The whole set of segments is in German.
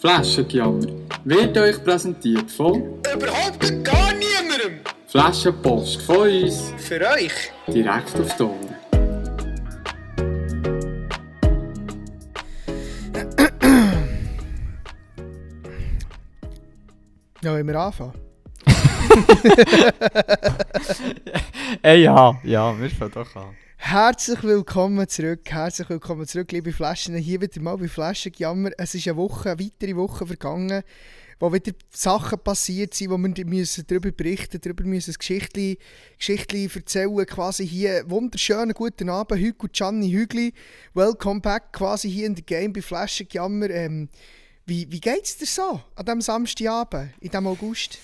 Flaschengejammer wird euch präsentiert von Überhaupt gar niemandem. Flaschenpost von uns Für euch. direkt auf Ohren. Ja, wollen wir anfangen? Ey, ja, ja, wir fangen doch an. Herzlich willkommen zurück, herzlich willkommen zurück, liebe Flaschen. Hier wieder mal bei Flaschengejammer. Es ist eine Woche, eine weitere Woche vergangen, wo wieder Sachen passiert sind, wo wir müssen darüber berichten darüber müssen ein Geschichtchen, Geschichtchen erzählen. Quasi hier wunderschönen guten Abend, Hugo Gianni Hügli. Welcome back, quasi hier in der Game bei Flaschengejammer. Ähm, wie, wie geht es dir so an diesem Samstagabend, in diesem August?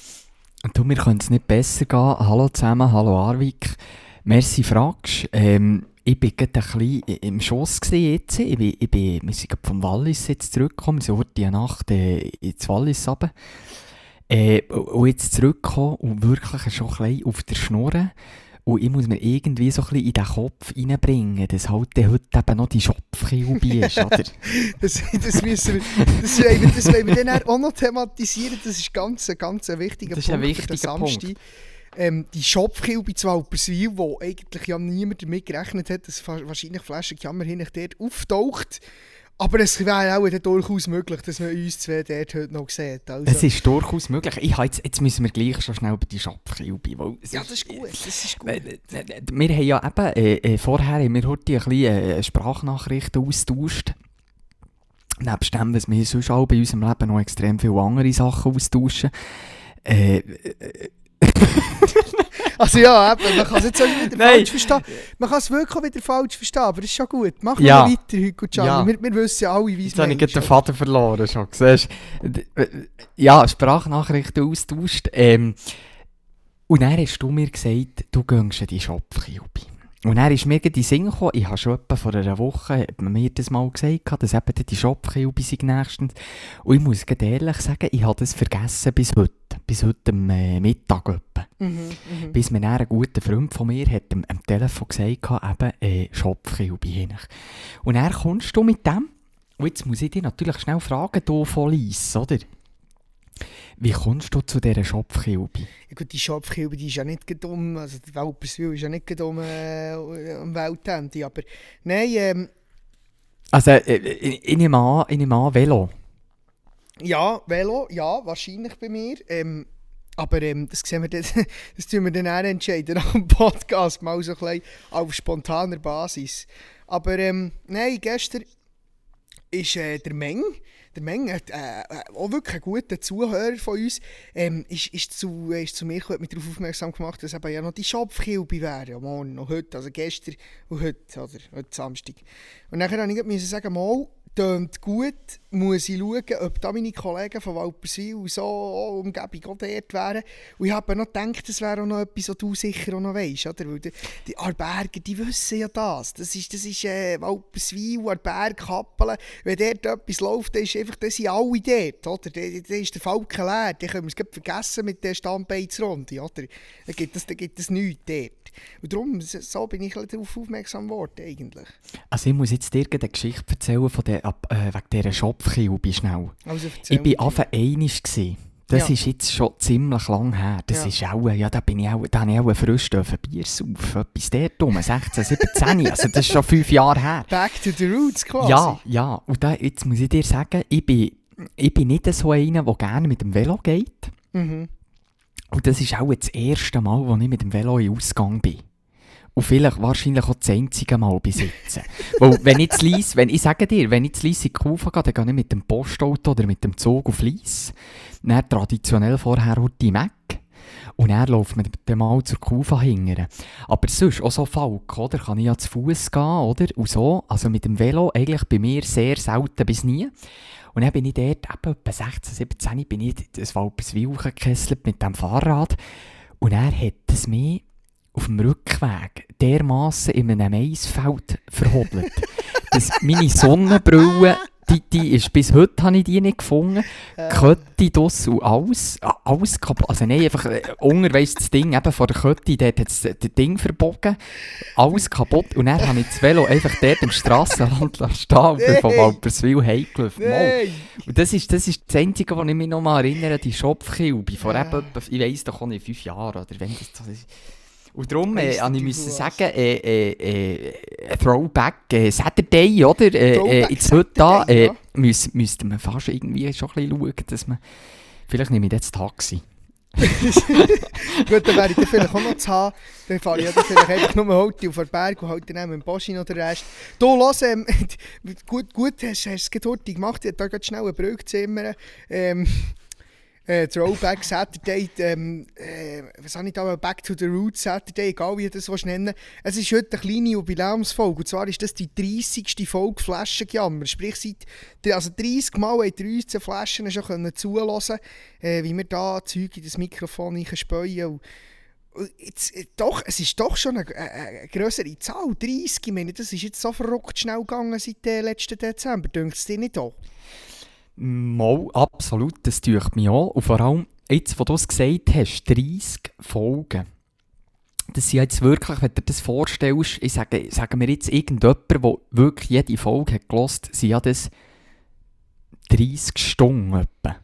Du, mir könnte es nicht besser gehen. Hallo zusammen, hallo Arvik. Merci, fragst. Ähm, ich bin gerade ein bisschen im Schoss jetzt. Ich bin, ich bin, wir sind gerade vom Wallis jetzt zurückgekommen. Wir sind heute die Nacht äh, ins Wallis runter. Äh, und jetzt zurückgekommen und wirklich schon ein bisschen auf der Schnur. Und ich muss mir irgendwie so ein bisschen in den Kopf reinbringen, dass halt heute eben noch die Schopfkilbe ist, oder? Das, das, müssen wir, das, wollen wir, das wollen wir dann auch noch thematisieren. Das ist ganz, ein ganz ein wichtiger Das ist ein Punkt für den wichtiger Samstag. Ähm, die Schopfkilbe zu Walperswil, wo eigentlich ja niemand damit gerechnet hat, dass wahrscheinlich Flaschenkammer hin dort auftaucht. Aber es wäre auch durchaus möglich, dass man uns zwei dort heute noch sieht. Also, Es ist durchaus möglich. Ich jetzt, jetzt müssen wir gleich schon schnell über die Schopfkilbe. ja, das ist gut. Das ist gut. Äh, äh, äh, Wir haben ja eben, äh, äh, vorher haben wir heute ein bisschen Sprachnachrichten austauscht. Nebst dem, dass wir sonst auch bei unserem Leben noch extrem viele andere Sachen austauschen. Äh, Also ja, eben, man kann es jetzt auch wieder Nein. falsch verstehen. Man kann es wirklich wieder falsch verstehen, aber das ist schon gut. Machen Ja. wir weiter, Hugo. Ja. Wir, wir wissen ja alle, wie es jetzt habe ich den Faden verloren, schon. Siehst Ja, Sprachnachrichten austauscht. Ähm, und dann hast du mir gesagt, du gehst in die Schopfkilbe. Und dann ist mir in den Sinn gekommen, ich habe schon etwa vor einer Woche hat man mir das mal gesagt, dass eben die Schopfkilbe sind nächstens. Und ich muss ehrlich sagen, ich habe das vergessen bis heute. Bis heute am äh, Mittag etwa. Mhm, mhm. Bis mir dann ein guter Freund von mir hat am, am Telefon gesagt hat, eben äh, Schopfkilbe hin. Und dann kommst du mit dem, und jetzt muss ich dich natürlich schnell fragen, du von Lies, oder? Wie kommst du zu dieser Schopfkilbe? Ja, gut, die Schopfkilbe die ist ja nicht um, also die Walperswil ist ja nicht um, äh, am Weltende, aber nein, ähm, Also, äh, ich, ich, nehme an, ich nehme an, Velo. ja, Velo, ja, wahrscheinlich bei mir, ähm, aber ähm, das sehen wir dann, das tun wir dann auch entscheiden nach Podcast, mal so ein bisschen auf spontaner Basis. Aber ähm, nein, gestern ist äh, der Meng, der Meng äh, äh, auch wirklich ein guter Zuhörer von uns, ähm, ist, ist, zu, ist zu mir hat mich darauf aufmerksam gemacht, dass eben ja noch die Schopfkilbe wäre, morgen, noch heute, also gestern und heute, oder heute Samstag. Und dann musste ich sagen, mal, tönt gut, muss ich schauen, ob da meine Kollegen von Walperswil und so Umgebung auch dort wären. Und ich habe noch gedacht, das wäre auch noch etwas, was du sicher auch noch weißt, oder? Weil die, die Arberger, die wissen ja das. Das ist, das ist äh, Walperswil, Arberg, Kappelen. Wenn dort etwas läuft, dann, ist einfach, dann sind alle dort, oder? Dann, dann ist der Falken leer. Dann können wir es vergessen mit der Stammbeizrunde, oder? Dann gibt es, dann gibt es nichts dort. Und darum, so bin ich darauf aufmerksam geworden, eigentlich. Also, ich muss jetzt dir eine Geschichte erzählen von der, ab, äh, wegen dieser Schopfkilbe schnell. Also Ich war. Anfang einig. Das Ja. ist jetzt schon ziemlich lang her. Das Ja. ist auch, ja, da bin ich auch, da habe ich auch frisch dürfen Bier saufen. Etwas dort rum, 16, 17, also das ist schon fünf Jahre her. Back to the roots quasi. Ja, ja. Und da, jetzt muss ich dir sagen, ich bin, ich bin nicht so einer, der gerne mit dem Velo geht. Mhm. Und das ist auch das erste Mal, wo ich mit dem Velo in Ausgang bin. Und vielleicht wahrscheinlich auch das einzige Mal besitzen. Weil, wenn ich zu Lies, wenn ich sage dir, wenn ich zu Lies in die Kufa gehe, dann gehe ich mit dem Postauto oder mit dem Zug auf Lies. Dann traditionell vorher Route Mac. Und dann läuft man dann mal zur Kufa hingern. Aber sonst, auch so Falk, oder? Kann ich ja zu Fuß gehen, oder? Und so. Also mit dem Velo eigentlich bei mir sehr selten bis nie. Und dann bin ich dort, eben etwa 16, 17, bin ich das Walperswil gekesselt mit dem Fahrrad. Und er hat es mir auf dem Rückweg dermaßen in einem Maisfeld verhobelt, dass meine Sonnenbrille die, die ist, bis heute habe ich die nicht gefunden. Kötti, das und alles, alles kaputt. Also nein, einfach äh, unterwegs das Ding, eben vor der Kötti, dort hat das Ding verbogen. Alles kaputt. Und dann habe ich das Velo einfach dort im Strassenrand lassen stehen und bin von. Walperswil heimgelaufen. Mal. Und das ist, das ist das Einzige, was ich mich noch mal erinnere, die Schopfkilbe. Vor etwa, ich weiss doch auch nicht, fünf Jahren oder wenn das so ist. Und darum äh, ich müssen sagen, äh, äh, äh, Throwback äh, Saturday, oder? Äh, äh, jetzt heute da äh, ja. müssen, müsste man fast irgendwie schon ein bisschen schauen, dass man... Vielleicht nehme ich jetzt das Taxi. Gut, dann wäre ich dann vielleicht auch noch zu haben. Dann fahre ich dann vielleicht einfach nur heute auf den Berg und halt dann mit dem Boschi noch den Rest. Du, lass, ähm, gut, gut hast, du es heute gemacht. Ich habe da schnell eine Brücke zimmern. Ähm, äh, Throwback Saturday, ähm, äh, was habe ich da, Back to the Roots Saturday, egal wie du das nennen Es ist heute eine kleine Jubiläumsfolge, und zwar ist das die 30. Folge Flaschengejammer. Sprich, seit also 30 Mal haben wir uns Flaschen schon können zulassen äh, wie wir da Zeug in das Mikrofon und jetzt, äh, doch, es ist doch schon eine, eine, größere Zahl, 30. Ich meine, das ist jetzt so verrückt schnell gegangen seit äh, letzten Dezember. Dünkt es dir nicht auch? Mal, absolut, das tut mich auch. Und vor allem, jetzt, wo du es gesagt hast, 30 Folgen. Das sind jetzt wirklich, wenn du dir das vorstellst, ich sage, sagen wir jetzt irgendjemand, der wirklich jede Folge hat gelost, sind ja das 30 Stunden etwa.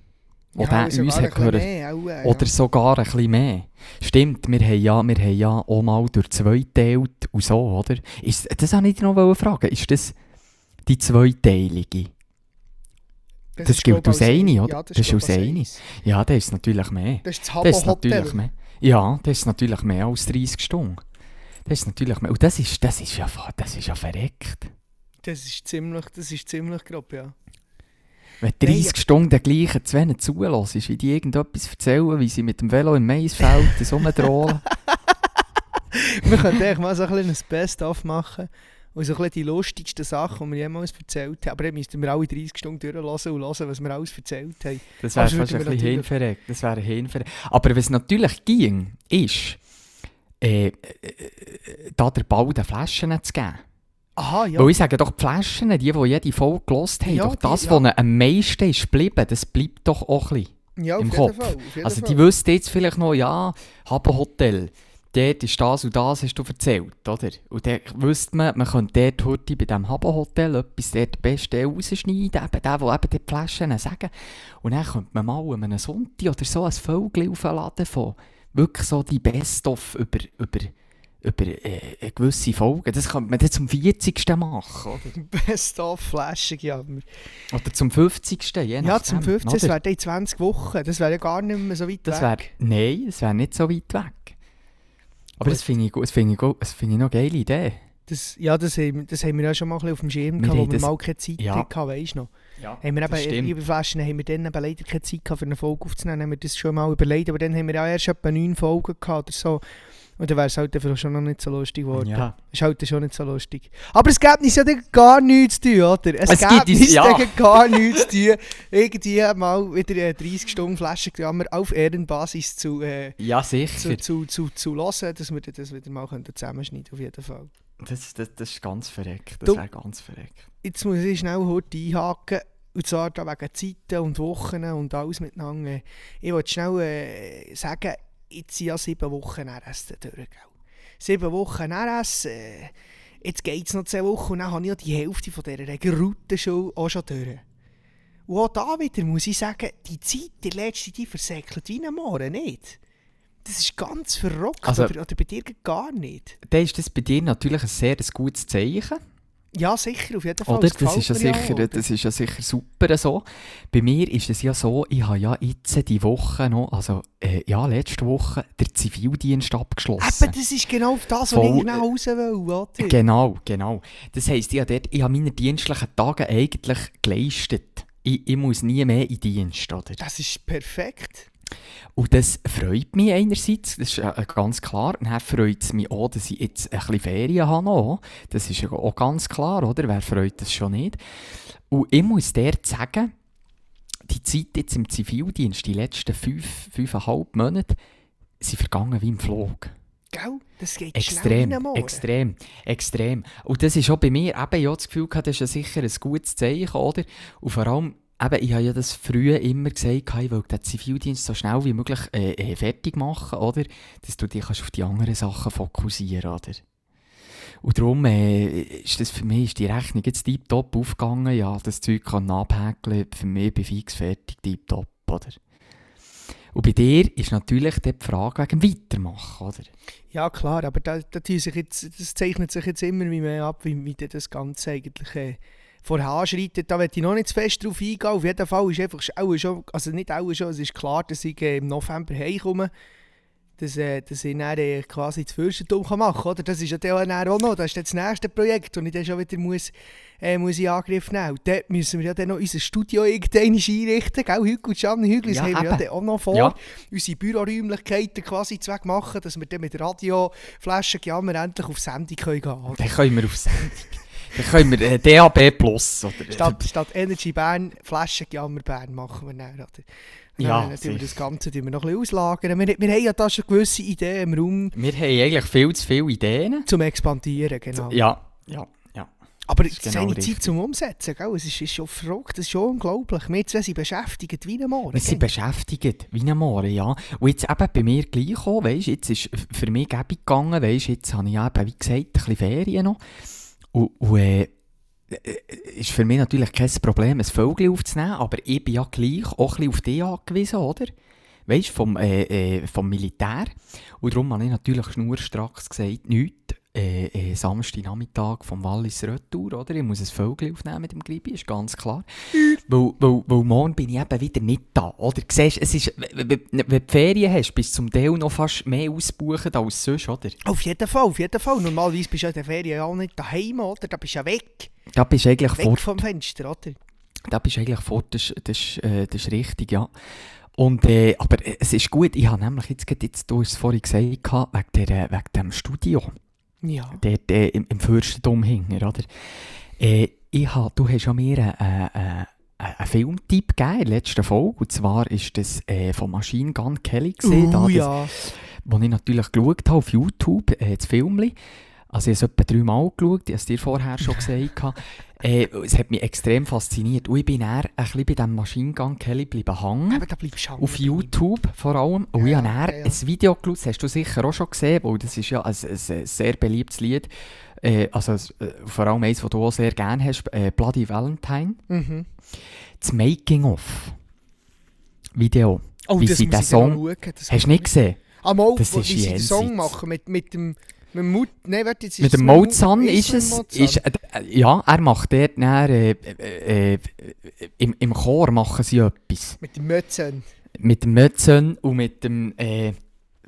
Wo der uns hat gehört. mehr, auch, äh, Oder sogar ein bisschen mehr. Stimmt, wir haben ja, wir haben ja auch mal durch zwei geteilt und so, oder? Ist, das wollte ich noch fragen. Ist das die zweiteilige? Ja. das ist, gilt aus eine, Ja, oder? das, Das ist aus eine. Ja, das ist natürlich mehr. Das ist das Das ist natürlich mehr. Ja, das ist natürlich mehr als 30 Stunden. Das ist natürlich mehr. Und das ist, das ist, ja, das ist ja verreckt. Das ist ziemlich, das ist ziemlich grob, ja. Wenn Nein, 30 Stunden den gleichen zwei zulässt, wie die irgendetwas erzählen, wie sie mit dem Velo im Maisfeld so rumdrohen. Wir könnten eigentlich mal so ein kleines Best-of machen und so ein die lustigsten Sachen, die wir jemals erzählt haben. Aber dann müssten wir alle 30 Stunden durchlassen und hören, was wir alles erzählt haben. Das wäre fast ein bisschen hinverreckt. Das wäre hinverreckt. Aber was natürlich ging, ist, äh, äh, äh, da der Ball den Flaschen zu geben. Aha, ja. Weil ich sage doch, die Flaschen, die, die jede Folge gelost haben, Ja, doch die- das, ja. was am meisten ist geblieben, das bleibt doch auch ein bisschen. ja, im Kopf. Fall. Also die wüssten jetzt vielleicht noch, ja, Haben Hotel, dort ist das und das, hast du erzählt, oder? Und dann wüsste man, man könnte dort heute bei diesem Haben Hotel etwas dort den besten rausschneiden, eben der, der eben die Flaschen sagen. Und dann könnte man mal an einem Sonntag oder so ein Vögel aufladen von wirklich so die Best-of über, über, über äh, eine gewisse Folgen. Das könnte man dann zum 40. machen, oder? Best-of Flaschengejammer. Oder zum 50. Je Ja, nachdem, zum 15. Das oder? wäre dann in 20 Wochen. Das wäre ja gar nicht mehr so weit Das wär, weg. nein, das wäre nicht so weit weg. Aber das finde ich, das finde ich, das finde ich noch eine geile Idee. Das, ja, das haben, das haben wir ja schon mal ein auf dem Schirm gehabt, wo wir das- mal keine Zeit ja. hatten, weißt du noch? Ja, Haben wir eben, über Flaschen haben wir dann eben leider keine Zeit gehabt, für eine Folge aufzunehmen, haben wir das schon mal überlegt, aber dann haben wir ja erst etwa neun Folgen gehabt oder so. Und dann wäre es halt einfach schon noch nicht so lustig geworden. Ja. Ist halt schon nicht so lustig. Aber es gibt uns ja gar nichts zu tun, oder? Es, Es gibt uns- ja. gar nichts zu tun. Irgendwie mal wieder äh, 30 Stunden Flaschengrammer auf Ehrenbasis zu, äh, Ja, zu, sicher. zu, zu, zu hören, dass wir das wieder mal können zusammenschneiden auf jeden Fall. Das, das, das ist ganz verreckt. Das wäre ganz verreckt. Jetzt muss ich schnell heute einhaken. Und zwar da wegen Zeiten und Wochen und alles miteinander. Ich wollte schnell äh, sagen, jetzt sind ja sieben Wochen RS durch. Gell? Sieben Wochen RS, äh, jetzt geht es noch zehn Wochen und dann habe ich ja die Hälfte von dieser Routenschule auch schon durch. Und auch da wieder muss ich sagen, die Zeit, die letzte, die versäckelt wie ein Mohren, nicht? Das ist ganz verrückt, Also- oder, oder bei dir gar nicht. Dann ist das bei dir natürlich ein sehr gutes Zeichen. Ja, sicher, auf jeden Fall. Oder? Das Das ist, ja sicher, oder? das ist ja sicher super so. Bei mir ist es ja so, ich habe ja jetzt die Woche noch, also äh, ja, letzte Woche, den Zivildienst abgeschlossen. Eben, das ist genau auf das, was ich genau raus will, oder? Genau, genau. Das heisst, ich habe, dort, ich habe meine dienstlichen Tage eigentlich geleistet. Ich, ich muss nie mehr in Dienst, oder? Das ist perfekt. Und das freut mich einerseits, das ist äh, ganz klar. Und dann freut es mich auch, dass ich jetzt ein bisschen Ferien habe. Noch. Das ist ja auch ganz klar, oder? Wer freut das schon nicht? Und ich muss dir sagen, die Zeit jetzt im Zivildienst, die letzten fünf, fünfeinhalb Monate, sind vergangen wie im Flug. Gell? Das geht Extrem, schnell extrem, extrem. Und das ist auch bei mir, eben, habe das Gefühl das ist ja sicher ein gutes Zeichen, oder? Und vor allem, eben, ich habe ja das früher immer gesagt, ich will den Zivildienst so schnell wie möglich äh, äh, fertig machen, oder? Dass du dich auf die anderen Sachen fokussieren, oder? Und darum äh, ist das für mich ist die Rechnung jetzt tiptop aufgegangen. Ja, das Zeug kann abhäkeln. Für mich bin ich fix fertig, tiptop, oder? Und bei dir ist natürlich die Frage wegen Weitermachen, oder? Ja, klar, aber da, da sich jetzt, das zeichnet sich jetzt immer mehr ab, wie, wie das Ganze eigentlich äh, voranschreitet. Da werde ich noch nicht zu fest drauf eingehen. Auf jeden Fall ist einfach auch schon, also nicht auch schon, es ist klar, dass ich äh, im November heimkomme, dass, äh, dass ich dann äh, quasi das Fürstentum kann machen kann. Oder? Das ist ja dann auch noch, das ist dann das nächste Projekt, das ich dann schon wieder muss, äh, muss in Angriff nehmen muss. Dort müssen wir ja dann noch unser Studio irgendwann einrichten. Gell? Hügel und Gianni Hügel, das Ja, haben wir ja dann auch noch vor. Ja. Unsere Büroräumlichkeiten quasi zweck machen, dass wir dann mit Radio Flaschengejammer endlich auf Sendung können gehen können. Dann können wir auf Sendung. Dann können wir äh, DAB Plus, oder? Statt, statt Energy Bern, Flaschengejammer Bern machen wir dann. Oder? Ja, dann tun wir das Ganze tun wir noch ein bisschen auslagern. Wir, wir haben ja da schon gewisse Ideen im Raum Wir haben eigentlich viel zu viele Ideen. zum Expandieren, genau. Ja, ja, ja. Aber es ist genau eine richtig. Zeit zum Umsetzen, gell? Es ist, ist schon verrückt, das ist schon unglaublich. Wir zwei sind beschäftigt wie ein Morgen. Wir sind beschäftigt, wie ein Mohren, ja. Und jetzt eben bei mir gleich auch, weisst, jetzt ist für mich gäbig gegangen, weisst, jetzt habe ich ja eben, wie gesagt, ein bisschen Ferien noch. Und, und äh, ist für mich natürlich kein Problem, ein Vögel aufzunehmen, aber ich bin ja gleich auch ein bisschen auf dich angewiesen, oder? Weißt vom, äh, äh, vom Militär. Und darum habe ich natürlich schnurstracks gesagt, nichts. Äh, äh, Samstagnachmittag vom Wallis Retour, oder? Ich muss ein Vögel aufnehmen mit dem Gribi, ist ganz klar. Weil, weil, weil morgen bin ich eben wieder nicht da, oder? Siehst, es ist, wenn du Ferien hast, bist du zum Teil noch fast mehr ausbuchen als sonst, oder? Auf jeden Fall, auf jeden Fall. Normalerweise bist du in der Ferien ja auch nicht daheim, oder? Da bist du ja weg. Da bist du eigentlich Weg fort. vom Fenster, oder? Da bist du eigentlich fort, das, ist- das, ist, äh, das ist richtig, ja. Und, äh, aber es ist gut, ich habe nämlich jetzt, jetzt du hast es vorhin gesagt, wegen, der, wegen dem Studio, Ja. dort äh, im, im Fürstentum hinten, oder? Äh, ich hab, du hast ja mir einen äh, äh, einen Filmtipp gegeben in der letzten Folge, und zwar ist das äh, von Machine Gun Kelly gesehen, da, Uh, das, ja. wo ich natürlich geschaut habe auf YouTube, äh, das Filmli. Also ich habe es etwa dreimal geschaut, ich habe es dir vorher schon gesagt. äh, es hat mich extrem fasziniert. Und ich bin dann ein bisschen bei diesem Machine Gun Kelly bleiben hängen. Aber da bleibst du Auf. YouTube vor allem. Und ich Ja, habe dann ja, ja. ein Video geschaut, das hast du sicher auch schon gesehen, weil das ist ja ein, ein sehr beliebtes Lied. Äh, also äh, vor allem eins, das du auch sehr gerne hast, äh, Bloody Valentine. Mhm. Das Making-of Video. Oh, Wie das sie den ich Song... schauen. Das Hast du nicht gesehen? Ah, Das wo, ist wie sie den Song machen mit, mit dem... Nein, warte, jetzt ist Mit dem Mo- Mozan ist es es. Mozan? Ist, äh, ja, er macht dort dann, äh, äh, äh, im, im Chor machen sie etwas. Mit dem Mötzen. Mit dem Mötzen und mit dem. Äh,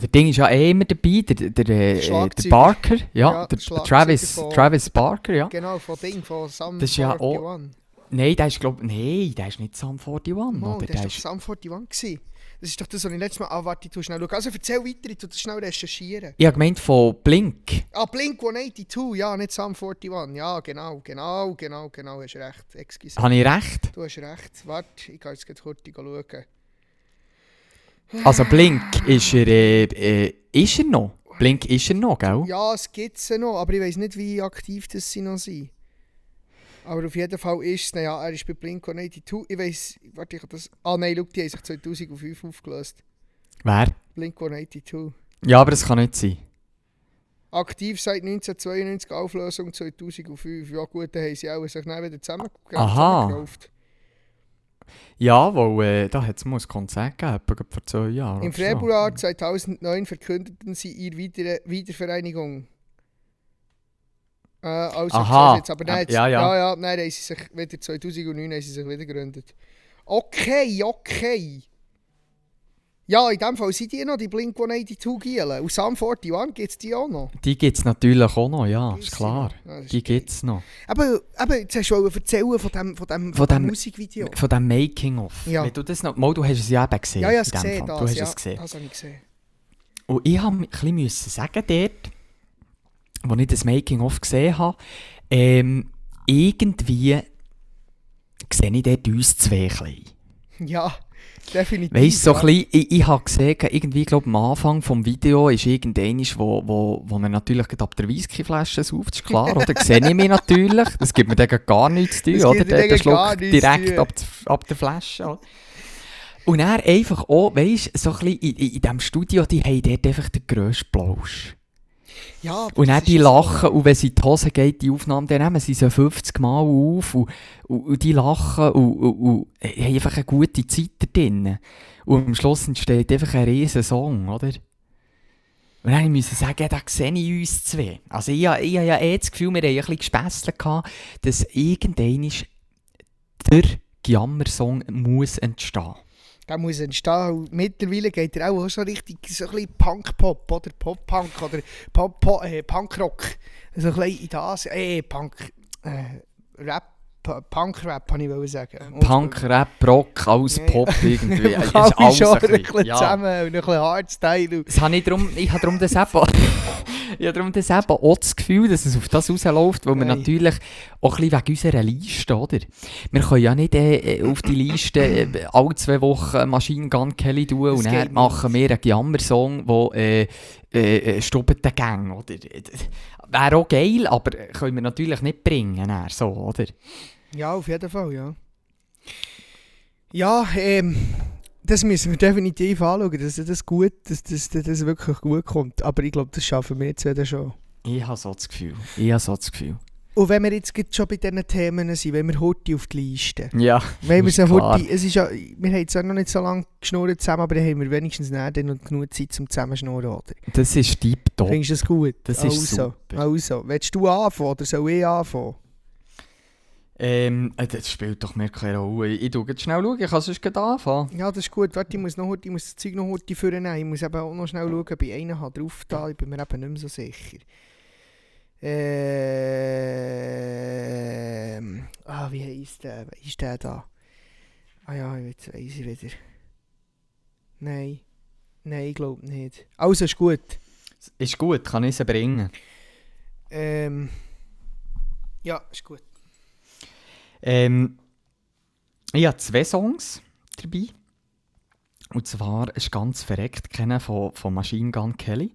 der Ding ist ja eh immer dabei, der, der, der. Barker, ja, Ja, der Travis, von- Travis Barker, ja. Genau, von Ding, von Sam Das ist ja 41. Nein, der ist, glaub nein, der ist nicht Sam 41, Mal, oder? Der doch ist, Sam 41. gewesen. Das ist doch das, was ich letztes Mal... Warte, ich tu schnell schauen. Also erzähl weiter, ich das schnell recherchieren. ich habe gemeint von Blink. Ah, Blink-182, ja, nicht Sam 41. Ja, genau, genau, genau, genau, hast recht. Excuse. Habe ich recht? Du hast recht. Warte, ich gehe jetzt kurz schauen. Also Blink ist er, äh, äh, ist er noch? Blink ist er noch, gell? Ja, es gibt sie noch, aber ich weiß nicht, wie aktiv das sie noch sind. Aber auf jeden Fall ist es, ja, er ist bei Blink-182. Ich weiß, warte, ich habe das... Ah nein, schau, die haben sich 2005 aufgelöst. Wer? Blink-182. Ja, aber das kann nicht sein. Aktiv seit 1992, Auflösung 2005. Ja gut, dann haben sie auch sich dann wieder zusammen, Aha. zusammengekauft. Ja, weil äh, da hat es mal ein Konzert gegeben, vor zwei Jahren. Im oder so. Februar 2009 verkündeten sie ihre Wieder Wiedervereinigung. Äh, also, Aha. ich jetzt, aber nein, jetzt, Ja, ja, ja. ja. nein, dann haben sie sich wieder 2009 haben sie sich wieder gegründet. Okay, okay. Ja, in dem Fall sind die noch, die Blink-182 Gielen. Und Sam 41 gibt es die auch noch. Die gibt es natürlich auch noch, ja, ist klar. Ja, ist Die gibt es noch. Aber, aber jetzt hast du erzählen von dem, von dem, Von dem Musikvideo. Von dem Making-of. Ja. Wenn du das noch... Mal, du hast es ja eben gesehen. Ja, ja, ich in dem gesehen, das. Du hast ja, es gesehen. Das habe ich gesehen. Und ich habe ein bisschen sagen dort, als ich das Making-of gesehen habe, ähm, irgendwie sehe ich dort uns zwei klein. Ja, definitiv. Weißt du, so ja. bisschen, ich, ich habe gesehen, irgendwie, glaube am Anfang vom Video ist irgendeiner, wo, wo, wo er natürlich ab der Whiskyflasche sauft, ist klar, oder? Sehe ich mich natürlich. Das gibt mir dann gar nichts zu tun, oder? Der, zu direkt ab, ab der Flasche. oder? Und er einfach auch, weißt du, so ein bisschen in, in, in diesem Studio, die haben dort einfach den grössten Plausch. Ja, Und dann die lachen und wenn sie in die Hose geht, die Aufnahme, dann nehmen sie so 50 Mal auf und, und, und die lachen und, und, und haben einfach eine gute Zeit da drin. Und am Schluss entsteht einfach ein riesen Song, oder? Und dann ich sagen, da sehe ich uns zwei. Also ich, habe- ich habe ja eh das Gefühl, wir haben ein bisschen gespässelt dass irgendwann der Jammer-Song muss entstehen. Der muss entstehen. Und mittlerweile geht er auch so richtig so ein Punk-Pop oder Pop-Punk oder Pop -Pop, äh, Punk-Rock. So ein bisschen in das. Äh, Punk. Äh, Rap. Punk-Rap, kann ich sagen. Punk, Rap, Rock, alles Ja, ja. Pop irgendwie. Es ist Alle alles schon ein bisschen- ja. zusammen und ein bisschen Hardstyle. Das habe ich darum, ich habe darum das eben, ich habe darum das eben auch das Gefühl, dass es auf das rausläuft, weil wir natürlich auch ein bisschen wegen unserer Liste, oder? Wir können ja nicht äh, äh, auf die Liste äh, alle zwei Wochen Machine Gun Kelly tun Das und dann machen wir einen Jammer-Song, der äh, äh, äh, Gang, oder? Wäre auch geil, aber können wir natürlich nicht bringen, dann, so, oder? Ja, auf jeden Fall, ja. Ja, ähm, das müssen wir definitiv anschauen, dass das gut, dass das, dass das wirklich gut kommt. Aber ich glaube, das schaffen wir jetzt wieder schon. Ich habe so das Gefühl. Ich habe so das Gefühl. Und wenn wir jetzt schon bei diesen Themen sind, wenn wir heute auf die Liste. Ja, Wenn wir ist so heute, es ist ja, wir haben zwar noch nicht so lange geschnurrt zusammen, aber dann haben wir wenigstens dann noch genug Zeit zum Zusammenschnurren, oder? das ist tiptop. Findest du das gut? Das ist also, super. Also, willst du anfangen oder soll ich anfangen? Ähm, äh, das spielt doch mir keine Rolle. Ich schaue jetzt schnell, schauen. ich kann sonst gleich anfangen. Ja, das ist gut. Warte, ich muss, noch, ich muss das Zeug noch heute vornehmen. Ich muss eben auch noch schnell schauen, ob ich einen habe drauf da. Ich bin mir eben nicht mehr so sicher. Ähm. Ah, wie heisst der? Ist der da? Ah ja, jetzt weiss ich wieder. Nein. Nein, ich glaube nicht. Also, ist gut. Ist gut, kann ich sie bringen. Ähm. Ja, ist gut. Ähm, ich habe zwei Songs dabei. Und zwar ist ganz verreckt kennen von, von Machine Gun Kelly.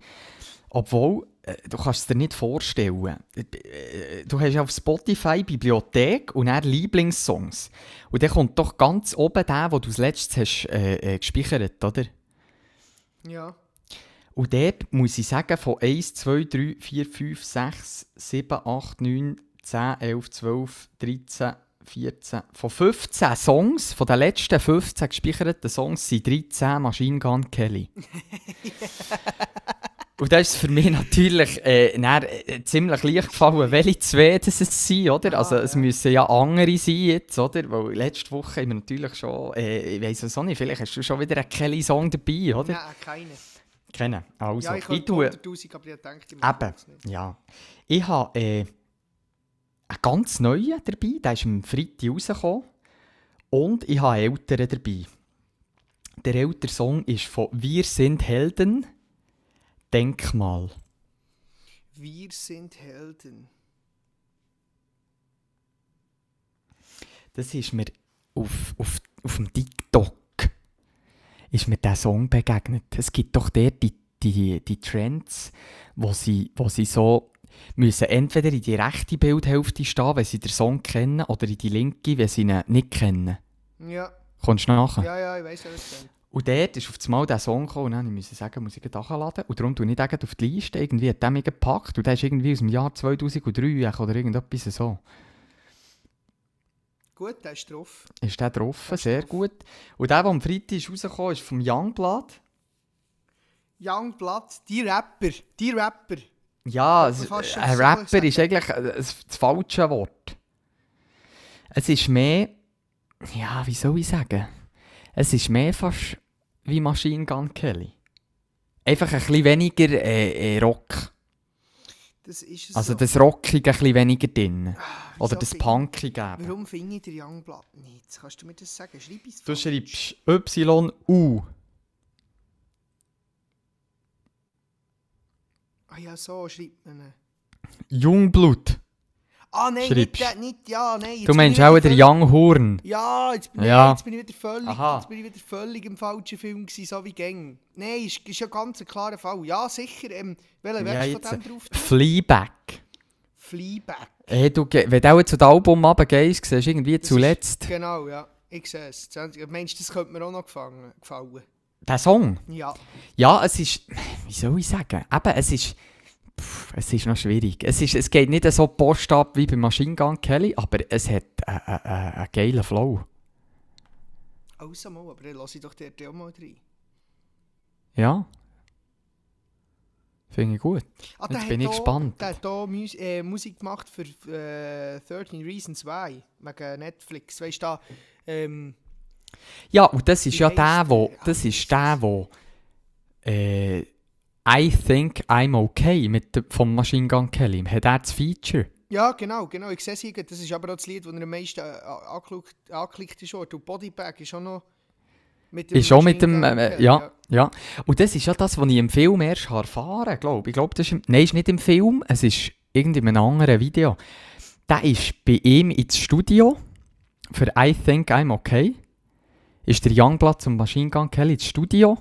Obwohl, du kannst es dir nicht vorstellen. Äh, äh, Du hast auf Spotify Bibliothek und dann Lieblingssongs. Und dann kommt doch ganz oben der, den du das letzte hast äh, äh, gespeichert, oder? Ja. Und dort muss ich sagen, von 1, 2, 3, 4, 5, 6, 7, 8, 9, 10, 11, 12, 13, 14, von 15 Songs, von den letzten 15 gespeicherten Songs, sind 13 Machine Gun Kelly. Und das ist für mich natürlich äh, dann, äh, ziemlich leicht gefallen, welche zwei das es sind, oder? Ah, also es ja. müssen ja andere sein jetzt, oder? Weil letzte Woche haben wir natürlich schon, äh, ich weiss es auch nicht, vielleicht hast du schon wieder einen Kelly-Song dabei, oder? Nein, keine. Kennen. Also, ja, ich ich habe tue... 100'000, aber ich denke, ich Eben, ja. Ich habe äh, einen ganz neuen dabei, der ist am Freitag rausgekommen. Und ich habe einen älteren dabei. Der ältere Song ist von Wir sind Helden, Denkmal. Wir sind Helden. Das ist mir auf, auf, auf dem TikTok ist mir der Song begegnet. Es gibt doch dort die, die, die Trends, wo sie, wo sie so müssen entweder in die rechte Bildhälfte stehen, wenn sie den Song kennen, oder in die linke, wenn sie ihn nicht kennen. Ja, Kommst du nachher? ja, ja, ich weiß, was du Und dort ist auf einmal der Song gekommen und dann musste ich sagen, muss ich nachladen. Und darum tue ich den auf die Liste. Irgendwie hat der mich gepackt. Und der ist irgendwie aus dem Jahr 2003 oder irgendetwas so. Gut, der ist drauf. Ist der drauf, Der ist sehr drauf. gut. Und der, der am Freitag ist rausgekommen ist vom Youngblood. Youngblood, die Rapper, die Rapper. Ja, es, ein Rapper ist eigentlich äh, das, das falsche Wort. Es ist mehr... Ja, wie soll ich sagen? Es ist mehr fast wie Machine Gun Kelly. Einfach ein bisschen weniger äh, äh, Rock. Das Also so. das Rockige ein bisschen weniger drin. Ah, Oder das Punkige eben. Warum finde ich den Youngblood nicht? Kannst du mir das sagen? Schreib es Du schreibst Y-U. Ah ja, so schreibt man ihn. Jungblut. Ah, nein, nicht, der- nicht, ja, nein. Du meinst ich auch der Young Horn? Ja, jetzt, bin- Ja. nein, jetzt bin ich wieder völlig, Aha. jetzt bin ich wieder völlig im falschen Film gewesen, so wie Gang. Nein, ist, ist ja ganz ein klarer Fall. Ja, sicher. Ähm, welcher Ja, wärst du von dem drauf? Fleabag. Fleabag. Hey, du, ge- wenn du auch zu dem Album runtergehst, siehst du irgendwie Das zuletzt Ist, genau, ja. Ich sehe es. 20 Meinst du, das könnte mir auch noch gefallen? den Song. Ja. Ja, es ist, wie soll ich sagen, eben, es ist, pff, es ist noch schwierig. Es, ist, es geht nicht so Post ab wie bei Machine Gun Kelly, aber es hat einen äh, äh, einen geilen Flow. Außer mal, aber dann lasse ich doch dort auch mal rein. Ja. Finde ich gut. Ah, Jetzt der bin ich gespannt. Der hat hier Mus äh, Musik gemacht für äh, 13 Reasons Why. Wegen Netflix. Weißt du. Ähm, Ja, und das ist ja der, wo, der? das ist der, wo äh, I Think I'm Okay mit dem, vom Machine Gun Kelly, hat er das Feature? ja, genau, genau. Ich sehe es hier. Das ist aber auch das Lied, das er am meisten äh, angeklickt, angeklickt ist. Und Bodybag ist auch noch. Mit Ist auch mit dem, Gun äh, Kelly, ja, ja. Und das ist ja das, was ich im Film erst erfahren glaube ich. glaube, das ist, im, nein, ist nicht im Film, es ist irgendwie in einem anderen Video. Der ist bei ihm ins Studio für I Think I'm Okay. Ist der Youngblood zum Machine Gun Kelly ins Studio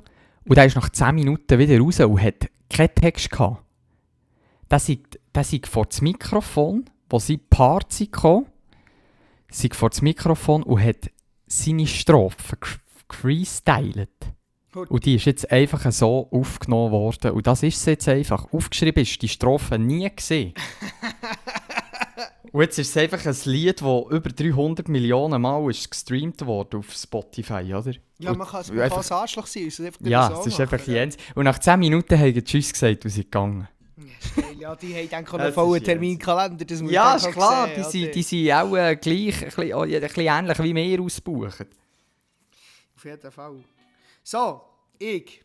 und der ist nach 10 Minuten wieder raus und hat keinen Text gehabt. Der ist, der ist vor das Mikrofon, wo sie Part gekommen, sind vor das Mikrofon und hat seine Strophe. Gut. Und die ist jetzt einfach so aufgenommen worden. Und das ist es jetzt einfach. Aufgeschrieben ist die Strophe nie gesehen. Und jetzt ist es einfach ein Lied, das über 300 Millionen Mal ist gestreamt wurde auf Spotify, oder? Ja, man kann, man einfach- ein Arschloch sein. Es Ja, es ist machen, einfach ja. Jens. Und nach 10 Minuten haben sie Tschüss gesagt und sind gegangen. Ja, die haben dann einen vollen Terminkalender. Das muss Ja, ist klar. sehen, Die sind, die sind auch äh, gleich, ein bisschen, ein bisschen ähnlich wie wir ausbuchen. Auf jeden Fall. So, ich.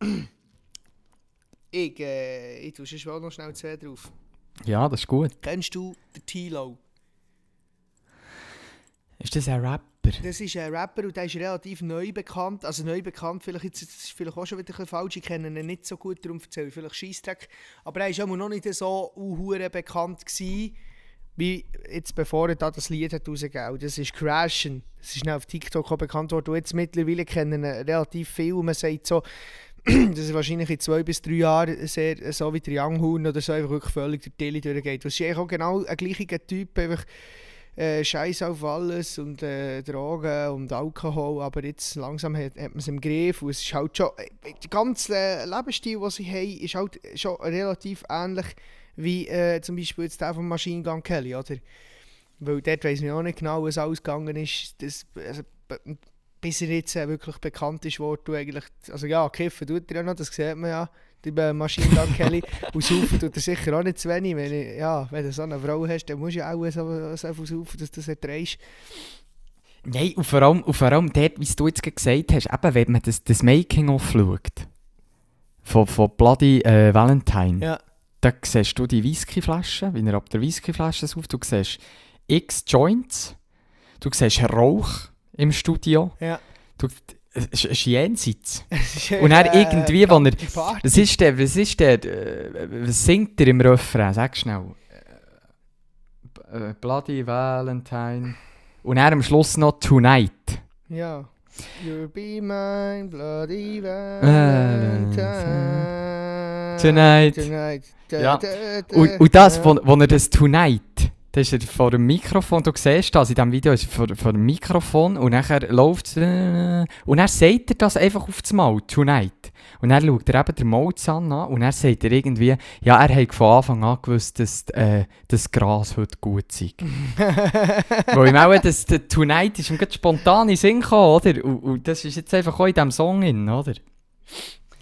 ich, äh, ich tue schon noch schnell zwei drauf. Ja, das ist gut. Kennst du den Tilo? Ist das ein Rapper? Das ist ein Rapper und der ist relativ neu bekannt. Also neu bekannt, vielleicht jetzt, das ist vielleicht auch schon wieder ein bisschen falsch. Ich kenne ihn nicht so gut, darum erzähle ich vielleicht Scheissdreck. Aber er war noch nicht so uhure bekannt gewesen, wie jetzt bevor er da das Lied hat rausgegeben hat. Das ist Crashen. Das ist auf TikTok auch bekannt worden. Und jetzt mittlerweile kennen ihn relativ viel. Man sagt so, dass er wahrscheinlich in zwei bis drei Jahren sehr, so wie der Young Horn oder so einfach wirklich völlig die Tele durchgeht. Das ist eigentlich auch genau ein gleicher Typ, einfach äh, Scheiß auf alles und äh, Drogen und Alkohol, aber jetzt langsam hat, hat man es im Griff und es ist halt schon, äh, der ganze äh, Lebensstil, den sie haben, ist halt schon relativ ähnlich wie äh, zum Beispiel jetzt der von Machine Gun Kelly, oder? Weil dort weiss man auch nicht genau, was ausgegangen ist, das, also, bis er jetzt äh, wirklich bekannt ist worden, du eigentlich, also ja, kiffen tut er ja noch, das sieht man ja, der Machine Gun Kelly, und saufen tut er sicher auch nicht zu wenig, wenn, ich, ja, wenn du so eine Frau hast, dann musst du ja auch so, so viel saufen, dass du das erträgst. Nein, und vor allem, und vor allem dort, wie du jetzt gesagt hast, eben, wenn man das, das Making-of schaut, von, von Bloody äh, Valentine, Ja. da siehst du die Whiskyflasche, wie er ab der Whiskyflasche sauft, du siehst x Joints, du siehst Rauch im Studio, Ja. du, es ist jenseits. Und dann irgendwie, wenn er-. Was ist der, was ist der, äh, was singt er im Refrain? Sag schnell. Äh, äh, Bloody Valentine. Und dann am Schluss noch Tonight. Ja. You'll be mine, bloody Valentine. Tonight. Tonight. Ja. Und, und das, da. wo, wo er das Tonight, das ist er vor dem Mikrofon, du siehst das in diesem Video, ist er vor, vor dem Mikrofon und nachher läuft es, äh, und dann sagt er das einfach auf das Mal, Tonight. Und dann schaut er eben den Mozan an und dann sagt er irgendwie, ja, er hat von Anfang an gewusst, dass äh, das Gras heute gut sei. Weil ihm auch das, das Tonight ist ihm gerade spontan in den Sinn gekommen, oder? Und, und das ist jetzt einfach auch in diesem Song drin, oder?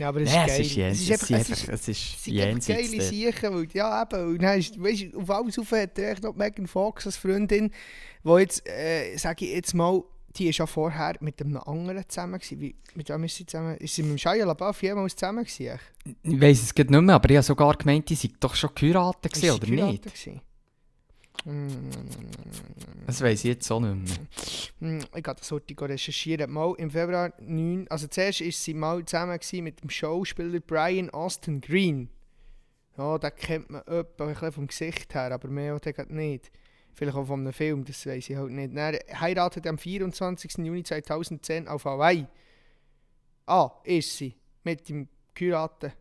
Ja, aber das Ja, ist geil. es ist jenseits. Es ist Es ist einfach, es ist, es ist es geile. Sachen, weil, ja eben, und dann ist, weißt, auf alles rauf hat er noch Megan Fox als Freundin, wo jetzt, äh, sage ich jetzt mal, die war ja vorher mit einem anderen zusammen gewesen. Wie, mit wem ist sie zusammen? Ist sie mit dem Shia LaBeouf jemals zusammen gewesen? Ich weiss es gerade nicht mehr, aber ich habe sogar gemeint, die sind doch schon geheiratet Ist gewesen, oder geheiratet nicht? gewesen? Das weiss ich jetzt auch nicht mehr. mm, Ich habe das heute recherchieren. Mal im Februar 9, also zuerst war sie mal zusammen mit dem Schauspieler Brian Austin Green. Ja, den kennt man etwa ein bisschen vom Gesicht her, aber mehr auch nicht. Vielleicht auch von einem Film, das weiß ich halt nicht. Er heiratet am 24. Juni 2010 auf Hawaii. Ah, ist sie. Mit dem Kuraten.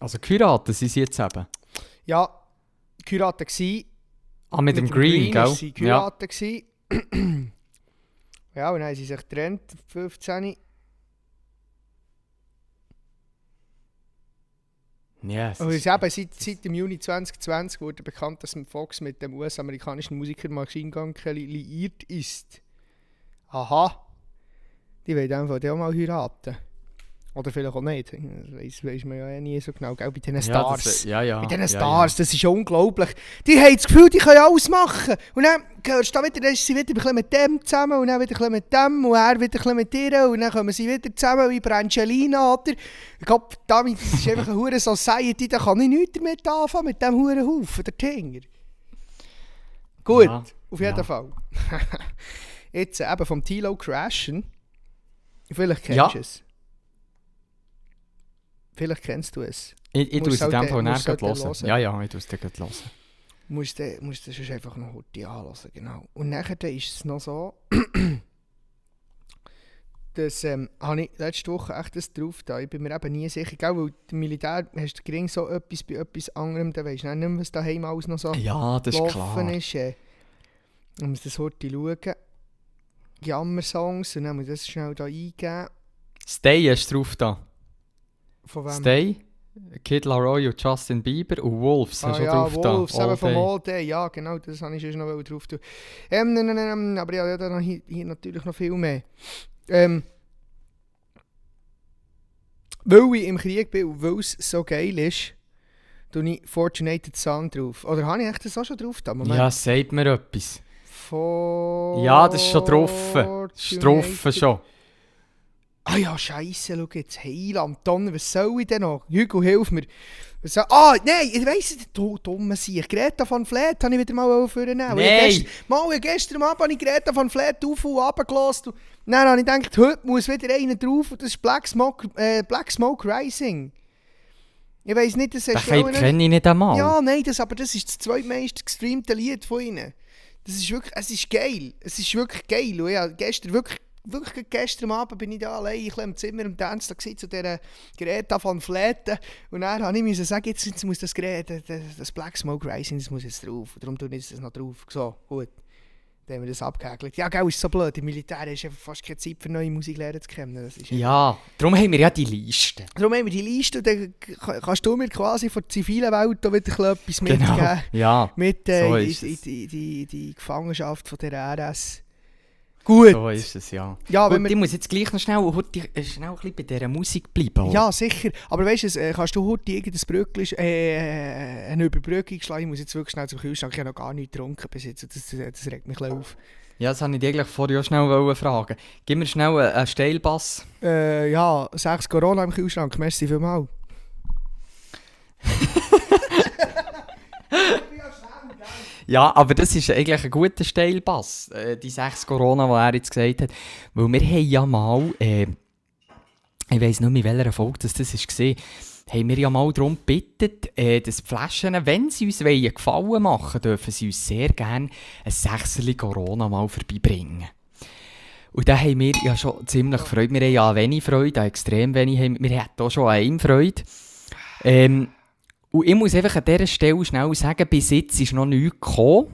Also geheiratet sind sie jetzt eben. Ja, Kuraten gsi. Ah, mit, dem Green, gell? ist sie Ja. Kuraten gsi. ja, und dann haben sie sich getrennt, 15. Ja, es Und es eben seit, seit dem Juni 2020 wurde bekannt, dass Fox mit dem US-amerikanischen Musiker Machine Gun Kelly liiert ist. Aha. Die wollen einfach auch mal heiraten. Oder vielleicht auch nicht. Das weiss man ja eh nie so genau. Gell? Bei diesen ja, Stars. das- ja, ja. Bei diesen ja, Stars, das ist unglaublich. Die haben das Gefühl, die können alles machen. Und dann hörst du da wieder, dann ist sie wieder mit dem zusammen und dann wieder mit dem und er wieder mit ihr und dann kommen sie wieder zusammen wie Brangelina, oder? Ich glaube, damit das ist einfach eine hure Society, da kann ich nichts damit anfangen, mit dem huren Haufen, der Tinger. Gut, Ja, auf jeden ja. Fall. Jetzt eben vom Tilo Crashen. Vielleicht kennst Ja. du es. Vielleicht kennst du es. Ich, ich tue es in dem Fall nachher hören. Ja, ja, ich tue es dir hören. musst du, musst du sonst einfach noch heute anhören, genau. Und nachher ist es noch so, dass ähm, habe ich letzte Woche echt das drauf da. Ich bin mir eben nie sicher, gell, weil im Militär hast du gering so etwas bei etwas anderem, dann weisst du nicht mehr, was daheim alles noch so Ja, das ist klar. ist. Äh. Ich muss das heute schauen. Jammer-Songs, und dann muss ich das schnell da eingeben. Stay du drauf da. Von wem? Stay, Kid Laroi und Justin Bieber und Wolves Ah ja, drauf Wolves, da. eben All vom Day. All Day, ja genau, das habe ich sonst noch drauf tun. Ähm, nein, nein, nein, aber ja, da hier, hier natürlich noch viel mehr. Ähm, weil ich im Krieg bin und weil es so geil ist, tue ich Fortunated Son drauf. Oder habe ich echt das auch schon drauf? Da? Moment. Ja, sagt mir etwas. For Ja, das ist schon drauf. Das ist drauf schon. Ah ja, Scheiße, schau jetzt, Heiland, Donner, was soll ich denn noch? Hugo, hilf mir. Soll- Ah, nein, ich weiss nicht, du dumme Sieg. Greta van Vleet habe ich wieder mal vornehmen. Nein. Gestern, mal, ich gestern Abend habe ich Greta van Vleet auf und runter gelassen. Und Dann habe ich gedacht, heute muss wieder einer drauf und das ist Black Smoke, äh, Black Smoke Rising. Ich weiss nicht, das hast du noch- kenne ich nicht einmal. Ja, nein, das, aber das ist das zweitmeist gestreamte Lied von ihnen. Das ist wirklich, es ist geil. Es ist wirklich geil. Und ja, gestern, wirklich, wirklich gestern Abend bin ich da allein im Zimmer im Tanz da gewesen, zu dieser Greta von Fleten. Und dann habe ich müssen sagen, jetzt, jetzt muss das Gerät, das, Black Smoke Rising, das muss jetzt drauf. Darum tue ich das noch drauf. So, gut. Dann haben wir das abgehäkelt. Ja, gell, ist so blöd. Im Militär du einfach fast keine Zeit für neue Musik lernen zu kennen. Ist Ja, darum haben wir ja die Liste. Darum haben wir die Liste und dann kannst du mir quasi von der zivilen Welt da wieder etwas Genau. mitgeben. Ja, Mit äh, So die, ist die, die, die Gefangenschaft von der RS. Gut. so ist es, ja. Ja, wenn Und wir, ich muss jetzt gleich noch schnell, heute, äh, schnell ein bisschen bei dieser Musik bleiben. ja, sicher. Aber weißt du, äh, kannst du heute irgendein Bröckchen, äh, eine Überbrückung schlagen? Ich muss jetzt wirklich schnell zum Kühlschrank. Ich habe noch gar nichts getrunken bis jetzt. Das, das, regt mich ein auf. Ja, das wollte ich eigentlich vorher auch schnell fragen. Gib mir schnell einen, einen Steilbass. Äh, ja, sechs Corona im Kühlschrank. Merci vielmals. Ja, aber das ist eigentlich ein guter Steilbass, äh, die sechs Corona, die er jetzt gesagt hat. Weil wir haben ja mal, äh, ich weiss nicht mehr, in welcher Folge das, das war, haben wir ja mal darum gebeten, äh, dass die Flaschen, wenn sie uns wollen, Gefallen machen dürfen sie uns sehr gerne ein Sechserli Corona mal vorbeibringen. Und da haben wir ja schon ziemlich Freude. Wir haben ja wenig Freude, extrem wenig. Wir hatten auch schon an einem Freude. Ähm, und ich muss einfach an dieser Stelle schnell sagen, bis jetzt ist noch nichts gekommen.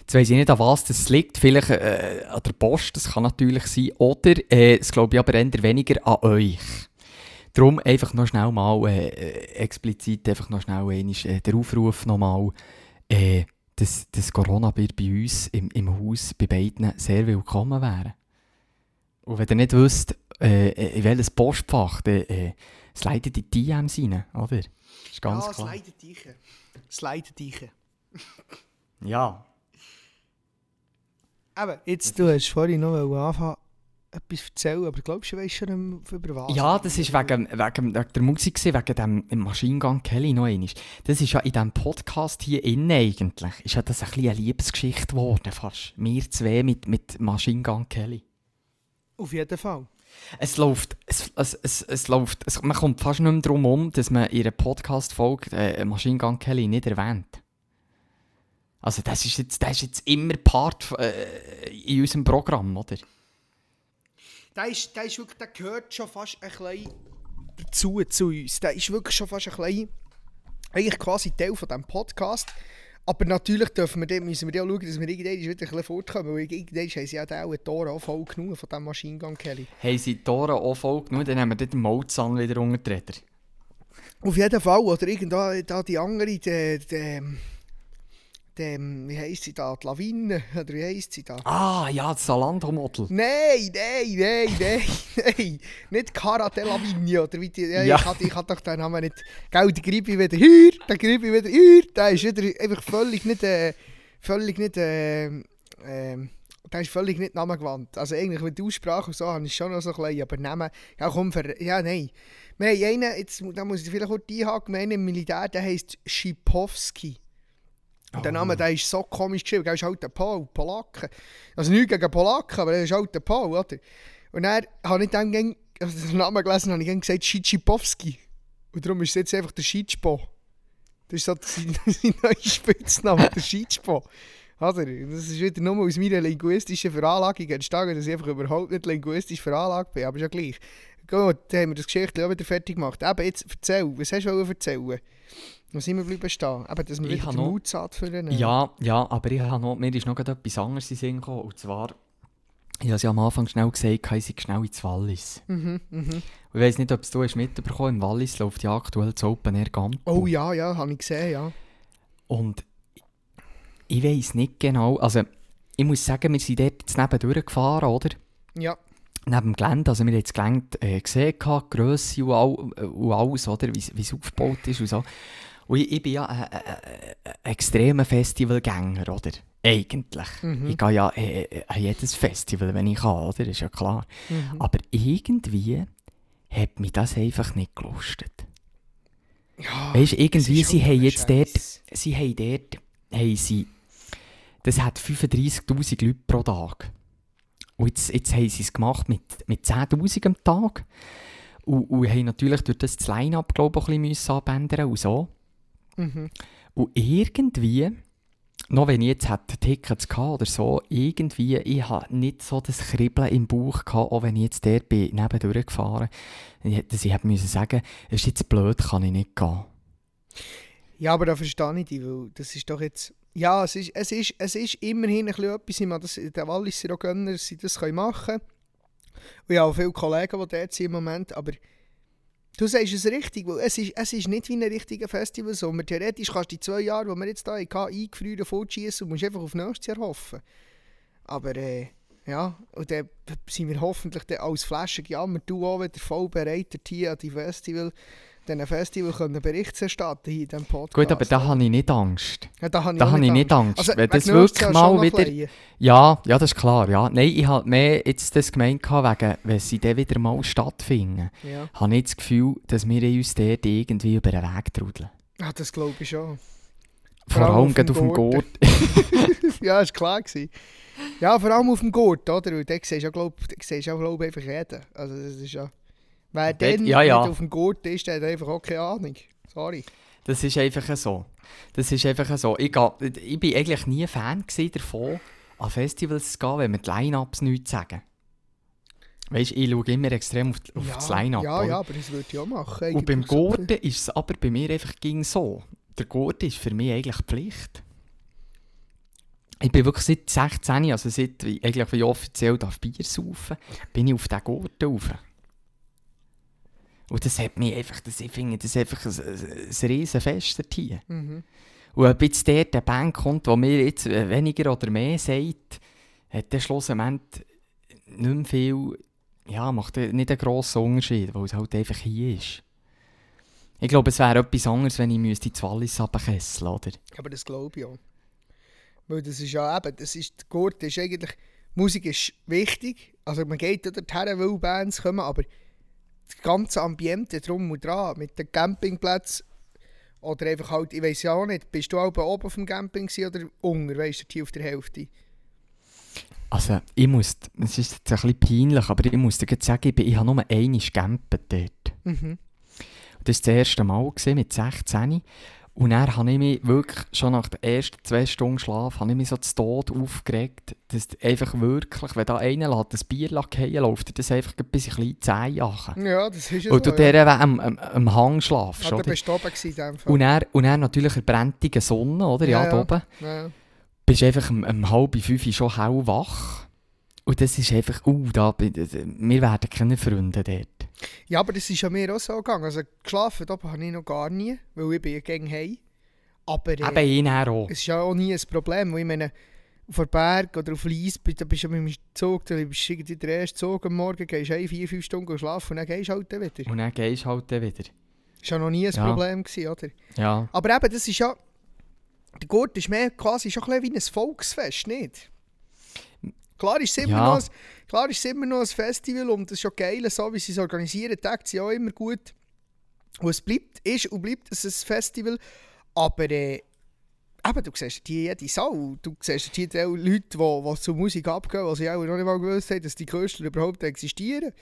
Jetzt weiss ich nicht, an was das liegt. Vielleicht äh, an der Post, das kann natürlich sein. Oder, äh, glaube ich aber eher weniger an euch. Darum einfach noch schnell mal, äh, äh, explizit einfach noch schnell einmal, äh, der Aufruf nochmal, äh, dass das Corona-Bier bei uns im, im Haus bei beiden sehr willkommen wäre. Und wenn ihr nicht wisst, äh, in welches Postfach, dann äh, slidet in die DMs rein, oder? Ist ganz ja, klar. slide dich. Slide dich. Ja. Aber jetzt, du hast vorhin noch anfangen, etwas erzählen, aber glaubst du, du weißt schon über was? Ja, das ist wegen, wegen, wegen der Musik, gewesen, wegen dem Machine Gun Kelly noch einmal. Das ist ja in diesem Podcast hier innen eigentlich, ist ja das ein bisschen eine Liebesgeschichte geworden, fast. Wir zwei mit, mit Machine Gun Kelly. Auf jeden Fall. Es läuft, es, es, es, es läuft, es, man kommt fast nicht mehr darum um, dass man in Podcast-Folge äh, Machine Gun Kelly nicht erwähnt. Also das ist jetzt, das ist jetzt immer Part äh, in unserem Programm, oder? Der, ist, der, ist wirklich, der gehört schon fast ein bisschen dazu zu uns. Der ist wirklich schon fast ein bisschen, eigentlich quasi Teil von diesem Podcast. Aber natürlich dürfen wir, müssen wir auch schauen, dass wir irgendwann wieder ein bisschen fortkommen, weil irgendwann haben sie ja auch die Tore auch voll genug von diesem Machine Gun Kelly. Haben sie die Tore auch voll genug, dann haben wir dort den Mozan wieder unter. Auf jeden Fall, oder irgendwo da die andere, die, die, die, wie heisst sie da, die Lawine, oder wie heisst sie da? Ah, ja, das Salando-Model. Nein, nein, nein, nein, nein. Nicht Cara Delevingne oder wie die. Ja, Ja. Ich, hatte, ich hatte doch den Namen nicht. Gell, der ich wieder hier, der ich wieder hier. Der ist wieder einfach völlig nicht. Äh, völlig nicht. Äh, ähm, der ist völlig nicht namengewandt. Also eigentlich mit der Aussprache und so habe ich schon noch so ein bisschen, aber Namen, ja komm, ver, ja nein. Wir haben einen, jetzt, da muss ich vielleicht kurz einhaken, wir haben einen Militär, der heisst Schipowski. Und der Name, der ist so komisch geschrieben, der ist halt der Pol, Polaken. Also nichts gegen Polaken, aber er ist halt der Pol, oder? Und dann habe ich dann, gegen- also den Namen gelesen, habe ich dann gesagt Schitschipowski. Und darum ist es jetzt einfach der Schitschpo. Das ist so sein, sein neuer Spitzname, der Schitschpo. Oder? Das ist wieder nur aus meiner linguistischen Veranlagung entstanden, dass ich einfach überhaupt nicht linguistisch veranlagt bin, aber ist ja gleich. Gut, dann haben wir das Geschichte auch wieder fertig gemacht. Eben, jetzt erzähl, was hast du erzählen? Sind wir bleiben stehen? Eben, dass wir Ich wieder habe den noch- Mut für Ja, ja, aber ich habe noch, mir ist noch etwas anderes in Sinn gekommen. Und zwar, ich habe es ja am Anfang schnell gesagt, ich sei schnell ins Wallis. Mhm, mhm. Ich weiß nicht, ob es du hast mitbekommen Im Wallis läuft ja aktuell das Open Air Gampo. Oh ja, ja, habe ich gesehen, ja. Und ich weiß nicht genau, also ich muss sagen, wir sind dort jetzt neben durchgefahren, oder? Ja, Neben dem Gelände, also wir haben das Gelände äh, gesehen, die Grösse und, all, äh, und alles, oder? Wie es- wie es aufgebaut ist und so. Und ich, ich bin ja ein, ein, ein extremer Festivalgänger, oder? Eigentlich. Ich gehe ja äh, äh, an jedes Festival, wenn ich kann, oder? Ist ja klar. Aber irgendwie hat mich das einfach nicht gelustet. ja. Weißt du, irgendwie, sie haben jetzt dort, Scheiß. sie haben dort, haben sie, das hat 35'000 Leute pro Tag. Und jetzt, jetzt haben sie es gemacht mit, mit 10'000 am Tag. Und, und haben natürlich durch das das Line-Up, glaube ich, ein bisschen müssen abändern und so. Mhm. Und irgendwie, noch wenn ich jetzt hätte Tickets gehabt oder so, irgendwie, ich habe nicht so das Kribbeln im Bauch gehabt, auch wenn ich jetzt dort bin, nebendurch gefahren bin, dass ich hätte müssen sagen, es ist jetzt blöd, kann ich nicht gehen. Ja, aber da verstehe ich dich, weil das ist doch jetzt... Ja, es ist, es ist, es ist immerhin ein bisschen etwas, ich meine, das, der Walliser auch gönnen, dass sie das machen können. Und ich habe auch viele Kollegen, die dort sind im Moment, aber du sagst es richtig, weil es ist, es ist nicht wie ein richtiger Festivalsommer. Theoretisch kannst du die zwei Jahre, die wir jetzt hier hatten, eingefrieren, fortschießen und musst einfach auf nächstes Jahr hoffen. Aber äh, ja, und dann sind wir hoffentlich dann als Flaschenjammer, du auch wieder voll bereit, hier an die Festival, diesen Festival können Bericht erstatten hier in diesem Podcast. Gut, aber da habe ich nicht Angst. Ja, da habe da auch habe ich nicht Angst. Also, Wenn das wirklich mal wieder-. Ja, ja, das ist klar. Ja. Nein, ich habe mehr jetzt das gemeint, wegen, wenn sie dann wieder mal stattfinden, Ja. habe ich das Gefühl, dass wir uns dort irgendwie über den Weg trudeln. ja, das glaube ich schon. Vor allem allem auf dem auf dem Gurt. Ja, ist klar gewesen. Ja, vor allem auf dem Gurt, oder? Weil da siehst du ja, glaub, da siehst du ja, glaub, einfach jeden. Also das ist ja... Wer dann ja, ja. nicht auf dem Gurt ist, der hat einfach auch keine Ahnung. Sorry. Das ist einfach so. Das ist einfach so. Ich, ga, ich bin eigentlich nie Fan davon, an Festivals zu gehen, wenn mir die Line-Ups nichts sagen. Weißt du, ich schaue immer extrem auf, auf ja, das Line-Up. Ja, ja, aber das würde ich auch machen. Und beim. Gurten ist es aber bei mir einfach ging so. Der Gurten ist für mich eigentlich Pflicht. Ich bin wirklich seit 16, also seit ich eigentlich wie offiziell darf Bier saufen, bin ich auf den Gurten rauf. Und das hat mich einfach, das, ich finde, das ist einfach ein, ein, ein riesen Fest dort hier. Mhm. Und ob jetzt dort eine Band kommt, die mir jetzt weniger oder mehr sagt, hat der schlussendlich nicht mehr viel, ja, macht nicht einen grossen Unterschied, weil es halt einfach hier ist. Ich glaube, es wäre etwas anderes, wenn ich müsste ins Wallis runterkesseln, oder? Aber das glaube ich auch. Weil das ist ja eben, das ist, der Gurt ist eigentlich, Musik ist wichtig, also man geht ja dorthin, weil Bands kommen, aber das ganze Ambiente drum und dran, mit den Campingplätzen oder einfach halt, ich weiß ja auch nicht, bist du auch oben auf dem Camping oder unten, weißt du, hier auf der Hälfte? Also, ich muss, es ist jetzt ein bisschen peinlich, aber ich muss dir sagen, ich, bin, ich habe nur einmal gecampt dort. Mhm. Das war das erste Mal gewesen, mit 16. Und dann habe ich mich wirklich schon nach den ersten zwei Stunden Schlaf habe ich mich so zu Tod aufgeregt, dass einfach wirklich, wenn da einer lässt, das Bier fallen läuft das einfach ein bisschen Zehen jagen. Ja, das ist es. Und du ja. der am, am, am Hang schlafst, da oder? bist oben gewesen. Und dann, und dann natürlich eine brennende Sonne, oder? Ja, Ja, ja. oben. Ja. Bist einfach um, um halb fünf schon hell wach. Und das ist einfach, uh, da, wir werden keine Freunde dort. Ja, aber das ist ja mir auch so gegangen. Also geschlafen oben habe ich noch gar nie, weil ich bin ja gegen heim. Aber äh, Eben auch. es ist ja auch nie ein Problem, weil ich meine, auf der Berg oder auf Lies, da bist du ja mit dem Zug, da bist du irgendwie der erste Zug am Morgen, gehst ein, vier, fünf Stunden schlafen und dann gehst du halt dann wieder. Und dann gehst du halt dann wieder. Das war ja noch nie ein Ja. Problem, gewesen, oder? Ja. Aber eben, das ist ja... Der Gurt ist mehr quasi schon ein bisschen wie ein Volksfest, nicht? Klar ist, es immer Ja. noch ein, klar ist es immer noch ein Festival und das ist schon geil, so wie sie es organisieren, die Tage sind auch immer gut. Und es bleibt, ist und bleibt es ein Festival, aber äh, eben, du siehst die jede Sau, du siehst die auch Leute, die, die zur Musik abgehen, die sie auch noch nicht mal gewusst haben, dass die Künstler überhaupt existieren.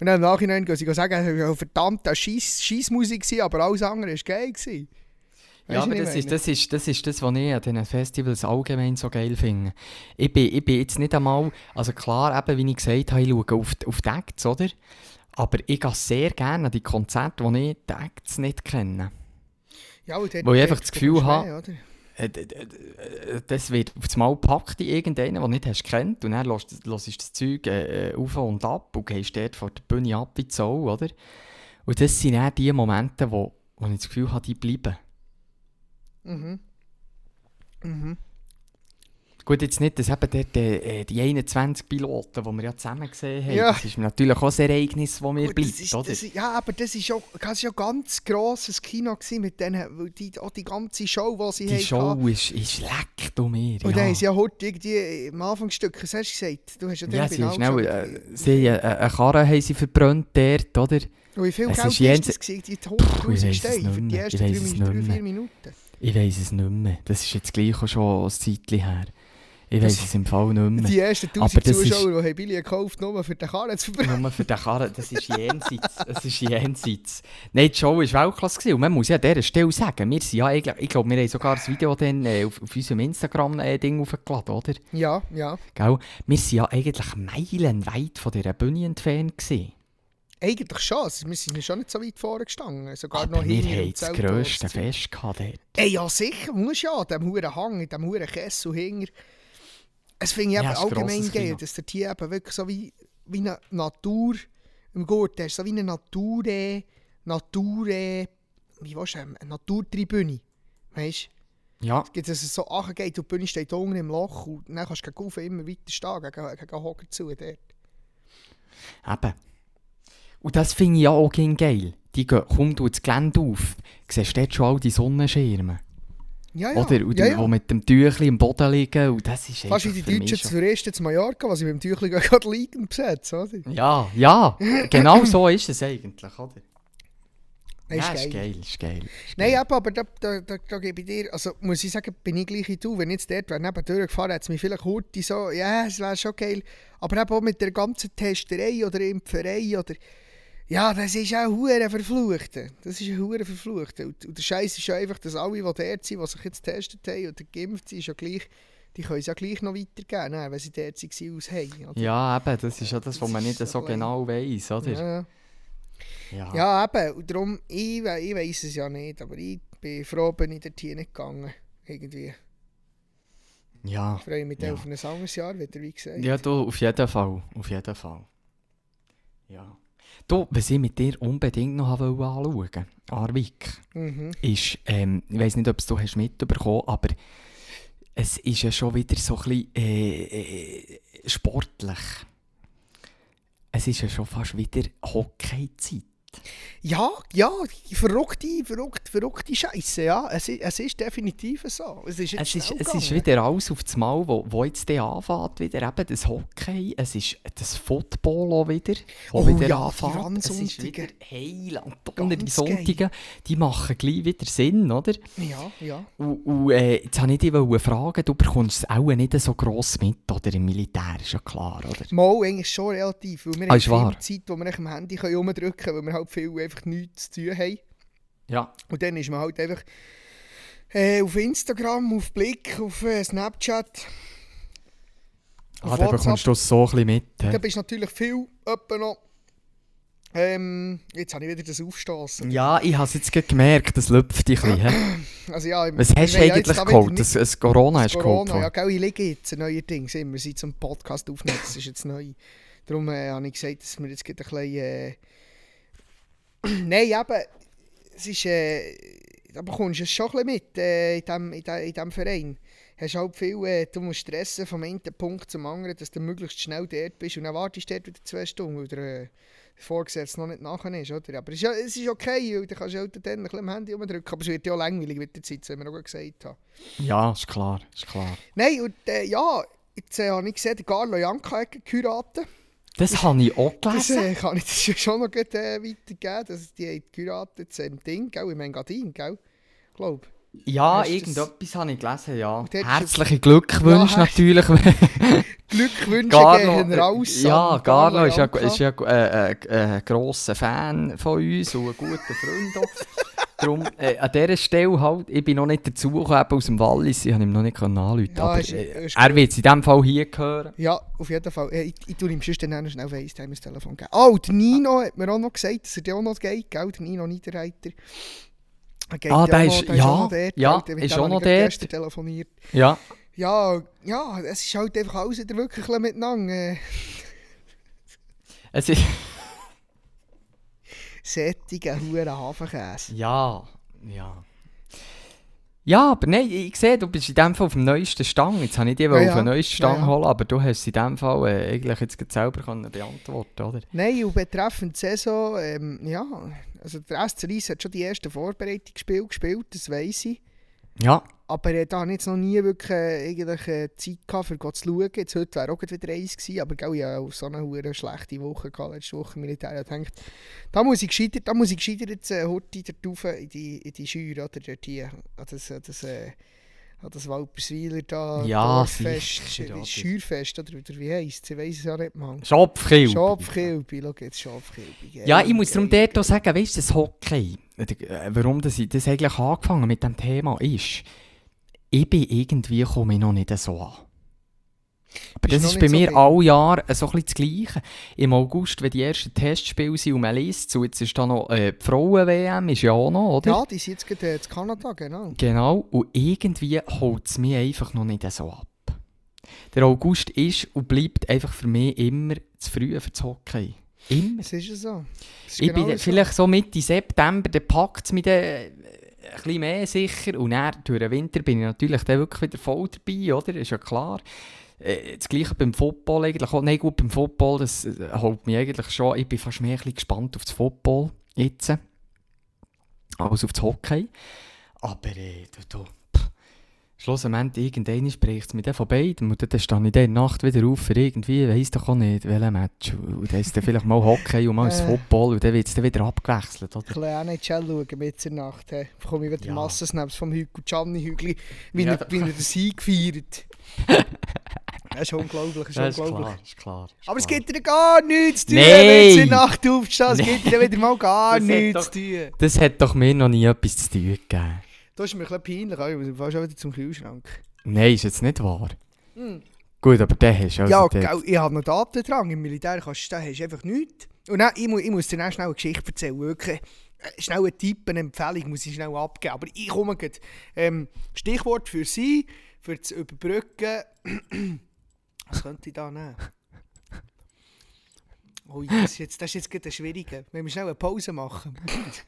Und dann im Nachhinein gehen sie sagen, es war verdammt Scheissmusik, aber alles andere war geil. Gewesen. Ja, aber das ist, das, ist, das ist das, was ich an diesen Festivals allgemein so geil finde. Ich bin, ich bin jetzt nicht einmal, also klar, eben, wie ich gesagt habe, ich schaue auf, die- auf die Acts, oder? Aber ich gehe sehr gerne an die Konzerte, wo ich die Acts nicht kenne. Ja, und dort Wo ich einfach das Gefühl habe-? Äh, d- Das wird auf das Mal gepackt in irgendeinen, den du nicht hast kennt und dann hörst du das Zeug äh, äh, auf und ab und gehst dort vor der Bühne ab wie die Sau, oder? Und das sind dann die Momente, wo, wo ich das Gefühl habe, die bleiben. Mhm. Mhm. Gut, jetzt nicht, dass eben dort, äh, die 21 Piloten, die wir ja zusammen gesehen haben, Ja. das ist natürlich auch ein Ereignis, das mir Gut, bleibt, das ist, oder? das ist, ja, aber das ist ja, das ist ja ganz grosses Kino gewesen mit denen, weil die, auch die ganze Show, die sie die haben Show ist, ist leck, du mir. Und ja. dann haben sie ja heute irgendwie am Anfangsstück, was hast du gesagt? Du hast ja, ja, sie, ist schnell, äh, sie haben eine, Karre haben sie verbrannt dort, oder? Und wie viel es Geld ist das gewesen? Die Puh, ich 100'000 weiss es Steine nicht für die ersten Ich weiss es 3 nicht mehr. Minuten. Ich weiss es nicht mehr. Das ist jetzt gleich auch schon ein Zeitchen her. Ich Das- es im Fall nicht mehr. Die ersten Aber 1000 das ist- Zuschauer, die haben Billy gekauft, nur für den Karren zu verbrennen. Nur für den Karren, das ist jenseits. Das ist jenseits. Nein, die Show war Weltklasse. Und man muss ja an dieser Stelle sagen, wir sind ja eigentlich, ich glaube, wir haben sogar das Video dann äh, auf, auf unserem Instagram-Ding aufgeladen, oder? Ja, ja. Gell? Wir sind ja eigentlich meilenweit von dieser Bühne entfernt gewesen. Eigentlich schon. Wir sind schon nicht so weit vorne gestanden. Sogar Aber noch wir haben das grösste. Fest gehabt dort. Ey, ja sicher, muss ja, diesem huren Hang, in diesem huren Kessel hinger. Es finde ich Ja, eben ist allgemein geil, dass der hier eben wirklich so wie, wie eine Natur im Gurt hast, so wie eine Natur, Natur, wie sagen, eine Naturtribüne. Weißt du? Ja, Es gibt also so angeht und die Bühne steht unten im Loch und dann kannst du gegen immer weiter stehen, gegen, gegen Hocker zu dort. eben. Und das finde ich ja auch geil. Die gehen, komm du das Gelände auf, siehst dort schon all die Sonnenschirme. Ja, ja. Oder? Und ja, die, ja. die mit dem Tüchli im Boden liegen. Und das ist Fast wie die Deutschen schon- Touristen zu Mallorca, die sie mit dem Tüchli gerade liegend besetzen, oder? Ja, ja, genau so ist es eigentlich, oder? Nein, ja, ist ist geil. geil, ist geil. Ist Nein, geil. aber, aber da, da, da, da gebe ich dir, also muss ich sagen, bin ich gleich wie du. Wenn ich jetzt dort wäre, neben durchgefahren, hätte es mich vielleicht heute so, ja, es wäre schon geil. Aber eben auch mit der ganzen Testerei oder Impferei oder, ja, das ist auch hure verflucht. Das ist hure verflucht. Und, und der Scheiß ist ja einfach, dass alle, die dort sind, die sich jetzt getestet haben oder geimpft sind, ist ja gleich, die können es ja gleich noch weitergeben, ne, wenn sie dort waren, aus haben. oder? Ja, eben, das ist ja das, was man nicht so so genau weiss, oder? Ja. Ja. Ja, eben. Und darum, ich, ich weiß es ja nicht, aber ich bin froh, bin ich dort hier nicht gegangen. Irgendwie. Ja, Ich freue mich Ja. auf ein anderes Jahr wieder, wie gesagt. ja du, auf jeden Fall, auf jeden Fall. Ja. Du, was ich mit dir unbedingt noch anschauen wollte, Arvik, Mhm. ist, ähm, ich weiß nicht, ob es du hast mitbekommen aber es ist ja schon wieder so ein bisschen äh, äh, sportlich. Es ist ja schon fast wieder Hockey-Zeit. Ja, ja, verrückte, verrückte, verrückte Scheiße, ja. Es, es ist definitiv so. Es ist, Es ist, es ist wieder alles auf das Mal, wo, wo jetzt der anfängt, wieder eben das Hockey, es ist das Football auch wieder, wo Oh wieder ja, die anfängt. Es ist wieder Heiland. Die Sonntage, die machen gleich wieder Sinn, oder? Ja, ja. Und, und äh, jetzt wollte ich dich fragen, du bekommst es auch nicht so gross mit, oder? Im Militär, ist ja klar, oder? Mal eigentlich schon relativ, weil wir Ah, haben viel Zeit, wo wir echt am Handy können rumdrücken können, weil wir halt viel einfach nichts zu tun haben. Ja. Und dann ist man halt einfach äh, auf Instagram, auf Blick, auf äh, Snapchat. Ah, dann bekommst du so ein bisschen mit. Da hä? bist natürlich viel noch. Ähm, jetzt habe ich wieder das Aufstoßen. Ja, ich habe es jetzt gemerkt, das läuft dich ein bisschen. Also ja, Was hast du eigentlich geholt? Das, das Corona hast du geholt? Corona, ja, gell, ich liege jetzt neuerdings immer, seit zum Podcast aufnehmen, das ist jetzt neu. Darum äh, habe ich gesagt, dass wir jetzt ein bisschen... Äh... Nein, eben, es ist... Äh... Da bekommst du es schon ein bisschen mit äh, in, diesem, in, in diesem Verein. Hast halt viel, äh, du musst stressen vom einen Punkt zum anderen, dass du möglichst schnell dort bist und dann wartest du dort wieder zwei Stunden, weil der äh, Vorgesetzte noch nicht nachher ist, oder? Aber es ist, ja, es ist okay, weil du kannst halt dann ein bisschen am Handy rumdrücken, aber es wird ja auch langweilig mit der Zeit, das haben wir noch gesagt haben. Ja, ist klar, ist klar. Nein, und äh, ja, jetzt äh, habe ich gesehen, Carlo Janka hat geheiratet. Das habe ich auch Das gelesen. äh, kann ich das schon noch gut, äh, weitergeben. Das, die haben geheiratet im Ding, gell, im Engadin, gell? Glaub. Ja, Hast irgendetwas habe ich gelesen, ja. Herzliche Glückwünsche Ja, natürlich. Glückwünsche Garlo, gehen raus. ja, Garlo ist ja, ist ja äh, äh, ein grosser Fan von uns und ein guter Freund. Darum, äh, an dieser Stelle halt, ich bin noch nicht dazugekommen, aus dem Wallis, ich habe ihm noch nicht anrufen Ja, aber ist- äh, ist er wird es in diesem Fall hier hören. Ja, auf jeden Fall. Äh, ich, ich tue ihm sonst dann schnell FaceTime ins Telefon geben. Oh, der Nino hat mir auch noch gesagt, dass er dir auch noch geht, gell? Der Nino Niederreiter. Er geht Ah, der ist- ja, auch noch dort, ja, ist auch noch dort. gestern telefoniert. Ja. Ja, ja, es ist halt einfach alles wieder wirklich miteinander. Es ist, sättige Huren Hafenkäse. ja, ja. Ja, aber nein, ich sehe, du bist in dem Fall auf dem neuesten Stang. Jetzt habe ich dich Ja, auf den neuesten Stang Ja, holen, aber du hast in dem Fall äh, eigentlich jetzt selber können beantworten oder? Nein, und betreffend Saison, ähm, ja, also der SC Reis hat schon die ersten Vorbereitungsspiele gespielt, das weiß ich. Ja. Aber äh, da habe ich jetzt noch nie wirklich äh, eigentlich, äh, Zeit gehabt, um zu schauen. Jetzt, heute wäre auch wieder eins gewesen, aber gell, ich hatte auch so eine hure schlechte Woche gehabt, letzte Woche im Militär. Ich gedacht, da muss ich gescheiter, da muss ich gescheiter jetzt äh, heute dort rauf in die, in die Scheuer, oder dort hier, an das, an das, äh, an das Walperswiler da, Ja, Dorffest, Scheuerfest, oder, oder wie heisst es? Ich weiss es ja nicht mal. Schopfkilb. Schopfkilbi, schau jetzt, Schopfkilbi. Ja, ich muss darum dort auch sagen, weißt du, das Hockey, äh, warum das ich das eigentlich angefangen mit dem Thema ist, ich bin irgendwie komme ich noch nicht so an. Aber Bist das ist bei so mir drin? alle Jahre so ein das Gleiche. Im August, wenn die ersten Testspiele sind und man liest so, jetzt ist da noch äh, die Frauen-WM, ist ja auch noch, oder? Ja, die sind jetzt gerade äh, in Kanada, genau. Genau, und irgendwie holt es mich einfach noch nicht so ab. Der August ist und bleibt einfach für mich immer zu früh für das Hockey. Immer. Es ist ja so. Es ist Ich genau bin so. vielleicht so Mitte September, dann packt es mich dann ein bisschen mehr sicher. Und dann, durch den Winter bin ich natürlich dann wirklich wieder voll dabei, oder? Ist ja klar. Äh, Das gleiche beim Football eigentlich. Nein, gut, beim Football, das äh, holt mich eigentlich schon. Ich bin fast mehr ein bisschen gespannt auf das Football jetzt. Als auf das Hockey. Aber äh, du, du, schlussendlich, irgendwann spricht es dann von beidem. Und dann stehe ich dann Nacht wieder auf für irgendwie, weiss doch auch nicht, welches Match. Und dann ist dann vielleicht mal Hockey und mal das Äh. Football. Und dann wird es dann wieder abgewechselt, oder? Ich will auch nicht schauen mit der Nacht. He. bekomme ich wieder Ja. Massensnaps vom Hügel Gianni Hügli, wie, Ja, er, wie er den Sieg feiert. das ist unglaublich, das Ja, ist ist unglaublich. klar, ist klar. ist Aber es klar. gibt dir gar nichts zu tun, wenn du in der Nacht aufstehst. Es gibt dir wieder mal gar Das nichts zu tun. Das hat doch mir noch nie etwas zu tun gegeben. Das ist mir ein bisschen peinlich, ich muss fast auch wieder zum Kühlschrank. Nein, ist jetzt nicht wahr. Hm. Gut, aber der hast du also ja, dort- gell, ich habe noch Datendrang. Im Militär kannst du, hast du einfach nichts. Und dann, ich, muss, ich muss dir dann schnell eine Geschichte erzählen. Wirklich. Äh, Schnell einen Tipp, eine Empfehlung muss ich schnell abgeben. Aber ich komme gleich. Ähm, Stichwort für Sie, für das Überbrücken. Was könnte ich da nehmen? Oh, das ist jetzt, das ist jetzt gerade eine schwierige. Wenn wir schnell eine Pause machen.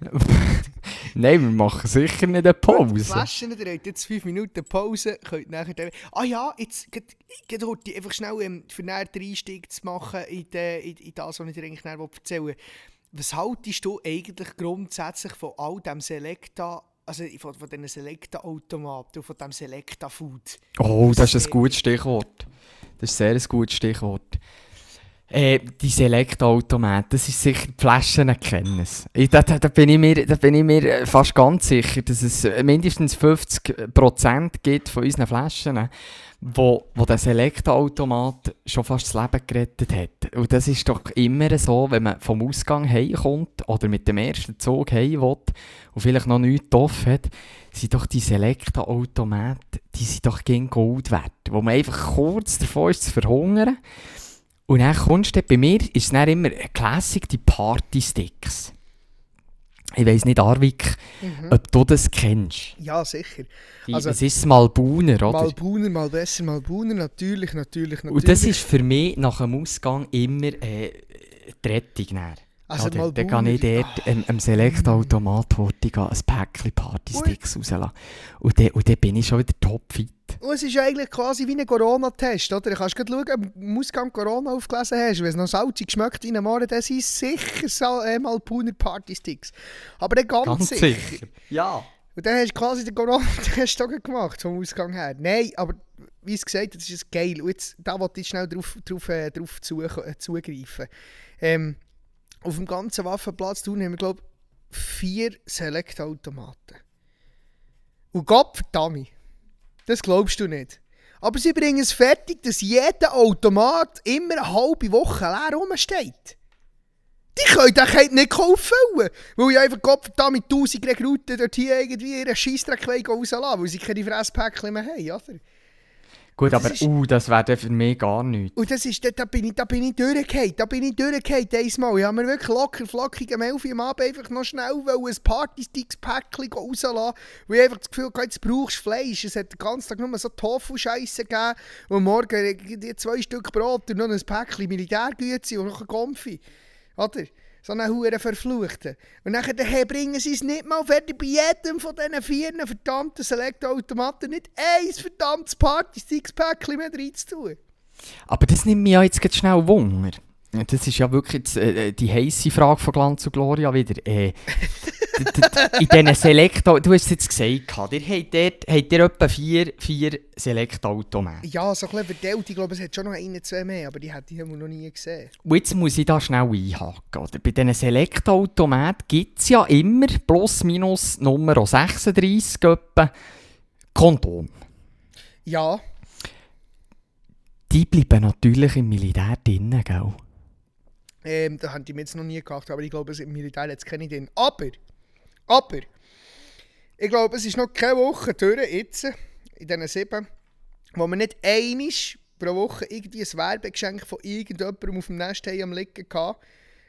Nein, wir machen sicher nicht eine Pause. Flaschen, ihr habt jetzt 5 Minuten Pause, könnt nachher... dann- Ah ja, jetzt geht heute einfach schnell ähm, für näher den Einstieg zu machen in, de, in, in das, was ich dir eigentlich näher erzählen will. was haltest du eigentlich grundsätzlich von all dem Selecta, also von, von diesen Selecta-Automaten und von dem Selecta-Food? Oh, das Das ist ein gutes Stichwort. Das ist sehr ein gutes Stichwort. Äh, die Select-Automaten, das ist sicher, die Flaschen kennen Da, da, da, bin ich mir, da bin ich mir äh, fast ganz sicher, dass es äh, mindestens 50% gibt von unseren Flaschen, wo, wo der Select-Automat schon fast das Leben gerettet hat. Und das ist doch immer so, wenn man vom Ausgang heimkommt oder mit dem ersten Zug heim will und vielleicht noch nichts offen hat, sind doch die Selekta-Automaten, die sind doch gegen Gold wert. Wo man einfach kurz davor ist zu verhungern. Und dann kommst du, bei mir ist es dann immer ein Classic, die Party-Sticks. Ich weiss nicht, Arvik, ob du das kennst. Ja, sicher. Also- es ist Malbuner, oder? Mal Buhner, mal besser, mal Buhner, natürlich, natürlich, natürlich. Und das ist für mich nach dem Ausgang immer äh, die Rettung. Dann. Also Oder, mal dann kann ich dort am, am Select-Automat ein Päckchen Party-Sticks rauslassen. Und dann, und dann bin ich schon wieder topfit. Und es ist eigentlich quasi wie ein Corona-Test, oder? Du kannst schauen, ob du im Ausgang Corona aufgelesen hast. Wenn es noch salzig schmeckt wie ein Morgen, dann sind es sicher Sal äh, Malpuner Party-Sticks. Aber dann ganz, Ganz sicher. sicher. Ja. Und dann hast du quasi den Corona-Test gemacht, vom Ausgang her. Nein, aber wie es gesagt hat, das ist geil. Und jetzt, da wollte ich schnell drauf, drauf, äh, drauf zu, äh, zugreifen. Ähm, auf dem ganzen Waffenplatz tun haben wir, glaube ich, vier Select-Automaten. Und Gott verdammt, das glaubst du nicht. Aber sie bringen es fertig, dass jeder Automat immer eine halbe Woche leer rumsteht. Die können den Kind nicht auffüllen, weil ich einfach verdammt mit 1000 Rekruten dort hier irgendwie ihren Scheissdreck rauslassen weil sie keine Fresspäckchen mehr haben, oder? Gut, Das aber ist- uh, das wäre dann für mich gar nichts. Und das ist, da, da bin ich, da bin ich durchgefallen, da bin ich durchgefallen einmal. Ich habe mir wirklich locker, flockig am 11 Uhr am Abend einfach noch schnell ein Partysticks-Päckchen rauslassen, weil ich einfach das Gefühl hatte, jetzt brauchst du Fleisch. Es hat den ganzen Tag nur so Tofu-Scheisse gegeben und morgen irgendwie zwei Stück Brot und noch ein Päckchen Militärgüte und noch ein Konfi. Oder? So einen Huren Verfluchten. Und nachher bringen sie es nicht mal fertig, bei jedem von diesen vier verdammten Select-Automaten nicht ein verdammtes Party-Sticks-Päckchen mehr reinzutun. Aber das nimmt mich ja jetzt schnell Wunder. Das ist ja wirklich jetzt, äh, die heisse Frage von Glanz und Gloria wieder. Äh, in diesen Selekta, du hast es jetzt gesagt, ihr habt, dort, habt ihr etwa vier, vier Selekta-Automaten. Ja, so ein bisschen verteilt. Ich glaube, es hat schon noch ein, zwei mehr, aber die hätte ich noch nie gesehen. Und jetzt muss ich da schnell einhaken. Oder? Bei diesen Selekta-Automaten gibt es ja immer plus minus Nummer 36 etwa Kondom. Ja, Die bleiben natürlich im Militär drinnen, gell? Ähm, da haben die mir jetzt noch nie gehabt, aber ich glaube, im Militär jetzt kenne ich den. Aber, aber, ich glaube, es ist noch keine Woche durch, jetzt, in diesen sieben, wo wir nicht einisch pro Woche irgendwie ein Werbegeschenk von irgendjemandem auf dem Nest haben am Liegen hatten,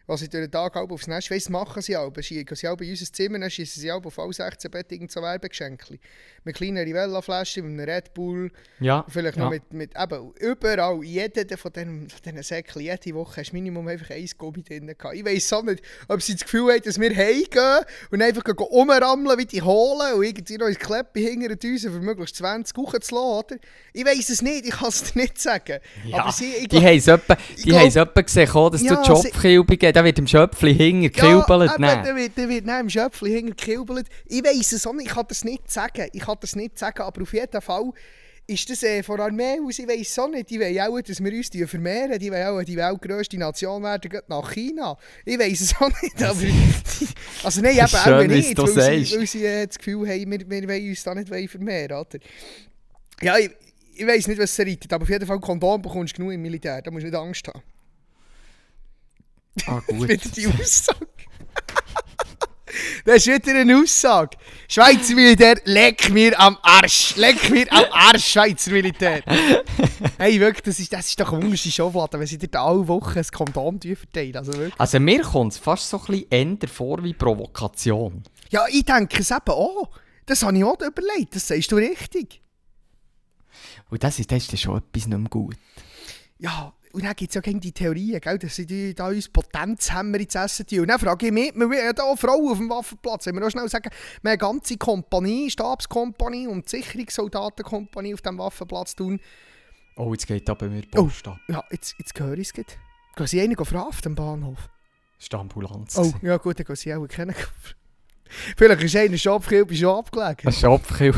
was sie durch den Tag halb aufs Nest weiss, machen sie auch. Schicken sie auch bei unser Zimmer, dann schießen sie auch auf alle 16 Bett irgend so Werbegeschenkchen. Mit kleinen Rivella-Flaschen, mit einem Red Bull, Ja. Vielleicht ja. noch mit, mit eben, überall, jeder von diesen, von diesen Säckchen, jede Woche hast du Minimum einfach ein Gummi drin gehabt. Ich weiss auch nicht, ob sie das Gefühl haben, dass wir heimgehen und einfach gehen rumrammeln wie die Holen und irgendwie noch ins Kleppe hinter Düsen für möglichst 20 Kuchen zu lassen, oder? Ich weiss es nicht, ich kann es dir nicht sagen. Ja, Aber sie, ich die haben es etwa, gesehen, dass Ja, du Schopfkilbe da wird im Schöpfli hinger gekilbelt. Ja, eben, der wird, der wird neben dem Schöpfchen hinter gekilbelt. Ich weiss es auch nicht, ich kann das nicht sagen. Ich kann das nicht sagen, aber auf jeden Fall ist das äh, von der Armee aus, ich weiss auch nicht, die wollen auch, dass wir uns die vermehren, die wollen auch die weltgrösste Nation werden, geht nach China. Ich weiss es auch nicht, aber... also nein, eben Schön, auch nicht, weil sie, weil sie äh, das Gefühl haben, wir, wir wollen uns da nicht vermehren, oder? Ja, ich, ich weiss nicht, was es reitet, aber auf jeden Fall Kondom bekommst du genug im Militär, da musst du nicht Angst haben. Ah, gut. Wieder die Aussage. Das ist wieder eine Aussage. Schweizer Militär, leck mir am Arsch. Leck mir am Arsch, Schweizer Militär. hey, wirklich, das ist, das ist doch eine wunderschöne Schauflade, wenn sie dir alle Wochen ein Kondom verteilen. Also wirklich. Also mir kommt es fast so ein bisschen eher vor wie Provokation. Ja, ich denke es eben auch. Das habe ich auch überlegt, das sagst du richtig. Und das ist, das ist schon etwas nicht mehr gut. Ja, und dann gibt es ja gegen die Theorien, gell, dass sie die, da uns Potenzhämmer ins Essen tun. Und dann frage ich mich, wir haben hier Frauen auf dem Waffenplatz. Wenn wir noch schnell sagen, wir haben eine ganze Kompanie, Stabskompanie und Sicherungssoldatenkompanie auf dem Waffenplatz tun. Oh, jetzt geht da bei mir die Post ab. Ja, jetzt, jetzt höre ich es. gleich. Gehen sie einen verhaften am Bahnhof? Das war die Ambulanz. Oh, ja gut, dann kann sie auch kennen. Vielleicht ist einer schon abgekillt, schon abgelegen. Ein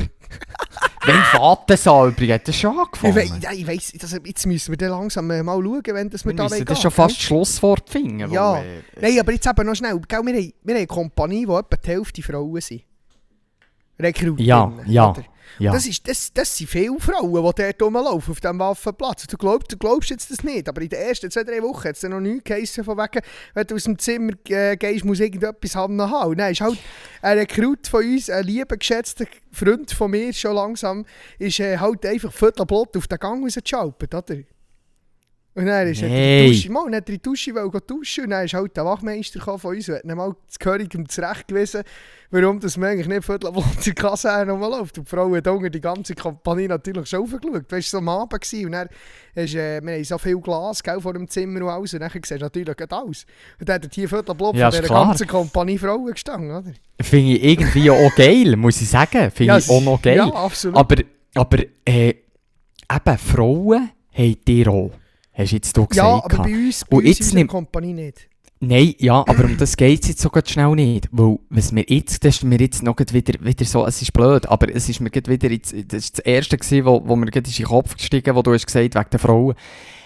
Schopfkill. Wenn Vatersaal übrigens, das schon Ich, angefangen. wei- ja, ich weiss, das, jetzt müssen wir dann langsam äh, mal schauen, wenn das wir, wir da müssen das schon fast das Schlusswort finden. Ja. weil, äh, Nein, aber jetzt eben noch schnell. Gell, wir, haben, wir haben eine Kompanie, wo etwa die Hälfte Frauen sind. Rekrutinnen. Ja, ja, oder? ja. Das, ist, das, das sind viele Frauen, die dort rumlaufen auf diesem Waffenplatz. Du glaubst, du glaubst jetzt das nicht, aber in den ersten zwei, drei Wochen hat es noch nichts geheißen, von wegen, wenn du aus dem Zimmer äh, gehst, muss irgendetwas haben. Und dann ist halt ein Rekrut von uns, ein lieber, geschätzter Freund von mir, schon langsam, ist äh, halt einfach viertelblut auf den Gang rausgeschaltet, oder? Und dann ist er Hey. die Dusche, mal, hat er in die Dusche gehen duschen und dann ist halt der Wachmeister von uns und hat mal das Gehörigem zurechtgewiesen, warum das man eigentlich nicht viertelblut in der Kaserne rumläuft. Und die Frau hat unten die ganze Kompanie natürlich schon aufgeschaut. Weißt du, so am Abend gewesen. und dann ist, äh, wir haben so viel Glas gell, vor dem Zimmer und alles und dann siehst du natürlich alles. Und dann hat hier viertelblut Ja, von ist dieser klar. ganzen Kompanie Frauen gestanden, oder? Finde ich irgendwie auch geil, muss ich sagen. Finde Ja, ich auch noch geil. Ja, absolut. aber, aber äh, eben, Frauen haben dir auch. Hast du jetzt gesagt. ja, aber bei uns, bei Und uns jetzt in nimmt- Kompanie nicht. Nein, ja, aber um das geht es jetzt so schnell nicht. Weil, was mir jetzt, das ist mir jetzt noch wieder, wieder so, es ist blöd, aber es ist mir wieder, jetzt, das ist das erste gewesen, wo, wo mir gerade in den Kopf gestiegen wo du hast gesagt, wegen der Frauen,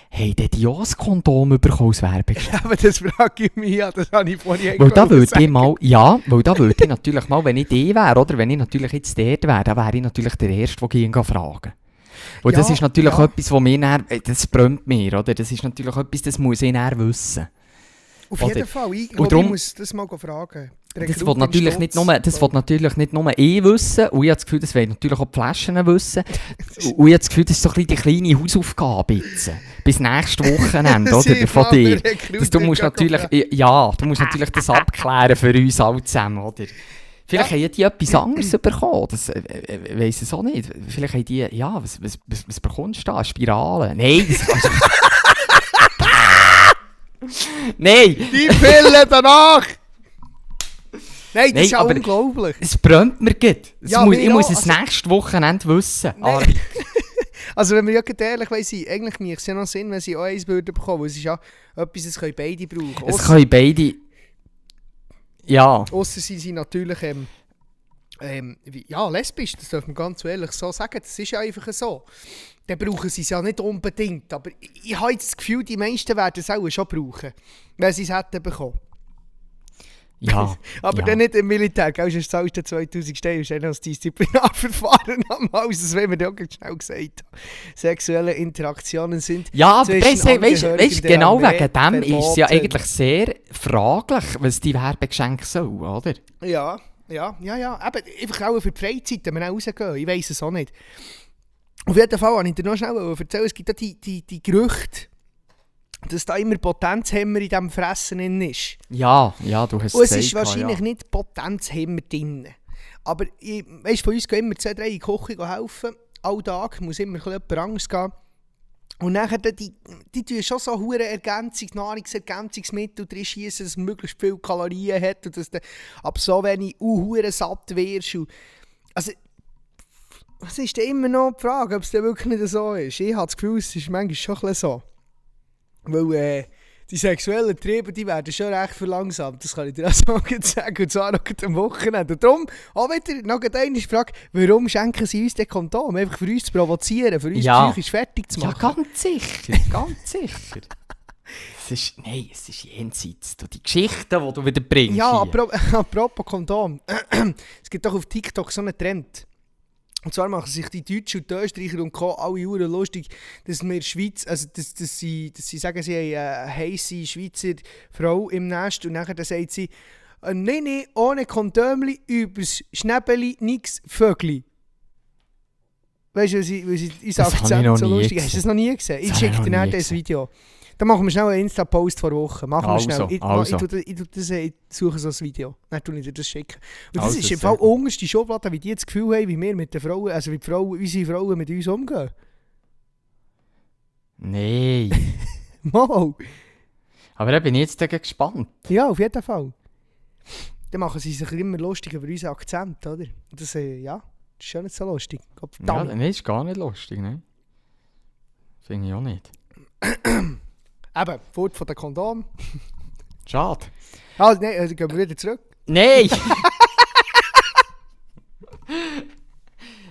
hey, der hat ja ein Kondom bekommen als Werbung. Aber das frage ich mich ja, das habe ich vorhin Weil da würde ich mal, ja, weil da würde ich natürlich mal, wenn ich die wäre, oder wenn ich natürlich jetzt dort wäre, dann wäre ich natürlich der Erste, der ihn fragen Und das Ja, ist natürlich ja. etwas, was mir dann, äh, das brennt mir, oder? Das ist natürlich etwas, das muss ich dann wissen. Auf Oder- jeden Fall, ich, Und darum- ich muss das mal fragen. Das im natürlich nicht nur, das natürlich nicht nur ich wissen, und ich habe das Gefühl, das wollen natürlich auch die Flaschen wissen. Und ich habe das Gefühl, das ist so ein bisschen die kleine Hausaufgabe jetzt. Bis nächstes Wochenende, oder? Von dir. Das, du musst natürlich, ja, du musst natürlich das abklären für uns alle zusammen, oder? Vielleicht haben die etwas anderes bekommen, das äh, äh, weiss es auch nicht. Vielleicht haben die, ja, was, was, was, was bekommst du da? Spiralen? Nein, das kannst du... Nein! Die Pille danach! Nein, das Nein, ist ja unglaublich. Es brennt mir gut. Ja, muss, ich muss auch, es also- nächstes Wochenende wissen. Armin. Also wenn wir ja ehrlich sein, eigentlich macht es ja noch Sinn, wenn sie auch eins bekommen, weil es ist ja etwas, das können beide brauchen. Es können beide... Ja. Ausser sie sind natürlich ähm, ähm, ja, lesbisch, das darf man ganz ehrlich so sagen, das ist ja einfach so. Dann brauchen sie es ja nicht unbedingt, aber ich, ich habe jetzt das Gefühl, die meisten werden es auch schon brauchen, wenn sie es hätten bekommen. Ja. Aber ja. dann nicht im Militär, gell? Sonst zahlst du 2000 Stellen und dann als Disziplinarverfahren am Haus, das haben wir ja auch schnell gesagt. Sexuelle Interaktionen sind Ja, aber das, weißt, weißt, genau wegen dem ist es ja eigentlich sehr fraglich, was die Werbegeschenke sollen, oder? Ja, ja, ja, ja. Eben, einfach auch für die Freizeit, wenn wir auch rausgehen. Ich weiss es auch nicht. Auf jeden Fall wollte ich dir noch schnell erzählen, es gibt ja die, die, die Gerüchte, dass da immer Potenzhemmer in diesem Fressen ist. Ja, ja, du hast Und es ist wahrscheinlich ja. nicht Potenzhemmer drin. Aber ich, weißt, von uns gehen immer zwei, drei in die Küche helfen. Alltag muss immer jemand anderes gehen. Und nachher, die, die, tun schon so hure Ergänzung, Nahrungsergänzungsmittel drin schießen, dass es möglichst viele Kalorien hat und dass du ab so wenig hure satt wirst. Und, also, es ist immer noch die Frage, ob es wirklich nicht so ist. Ich habe das Gefühl, es ist manchmal schon ein so. Weil äh, die sexuellen Triebe, die werden schon recht verlangsamt. Das kann ich dir auch so gut sagen. Und zwar noch am Wochenende. Darum, auch wieder noch eine Frage, warum schenken sie uns den Kondom? Einfach für uns zu provozieren, für uns Ja. psychisch fertig zu Ja, machen. ganz sicher, ganz sicher. Es ist, nein, es ist jenseits. Du, die Geschichten, die du wieder bringst. Ja, apropos Kondom. es gibt doch auf TikTok so einen Trend. Und zwar machen sich die Deutschen und die Österreicher und Co. alle Jahre lustig, dass wir Schweiz, also dass, dass, sie, dass sie sagen, sie haben eine heisse Schweizer Frau im Nest und nachher dann sagt sie, äh, nein, nein, ohne Kondomli, übers Schnäbeli, nix Vögli. Weißt du, weil sie, weil sie unser Das ich Akzent so lustig Hast du das noch nie gesehen? Ich ich schicke dir nachher das. Video. Dann machen wir schnell einen Insta-Post vor Woche. Machen wir Also, schnell. Ich, also. ich, tu das- ich, tu das, äh, ich suche so ein Video. Dann tue ich dir das schicken. Und das Also, ist im Fall gut. unterste Schublade, wie die das Gefühl haben, wie wir mit den Frauen, also wie die Frauen, unsere Frauen mit uns umgehen. Nein. Mal. Aber da bin ich jetzt gespannt. Ja, auf jeden Fall. Dann machen sie sich immer lustig über unseren Akzent, oder? Das, äh, ja, das ist schon nicht so lustig. Gott Ja, nein, ist gar nicht lustig, ne? Finde ich auch nicht. Eben, fort von den Kondom. Schade. Ah, nein, also gehen wir wieder zurück. Nein!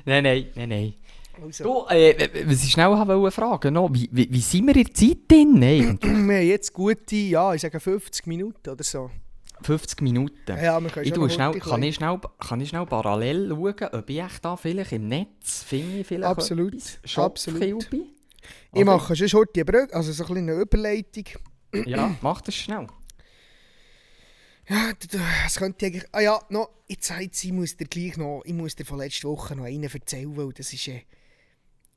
nein, nein, nein, nein. Also, Du, äh, was ich schnell wollte fragen, noch, wie, wie, wie sind wir in der Zeit eigentlich? wir haben jetzt gute, ja, ich sage 50 Minuten oder so. 50 Minuten. Ja, wir können Ich schon schnell, kann, ich schnell, kann ich schnell parallel schauen, ob ich echt da vielleicht im Netz finde, vielleicht Absolut, absolut. Ich mache schon heute die Brücke, also so ein eine Überleitung. Ja, mach das schnell. Ja, d- d- es könnte eigentlich... Ah ja, noch, jetzt, jetzt, ich muss dir gleich noch... Ich muss dir von letzter Woche noch einen erzählen, weil das ist... Äh,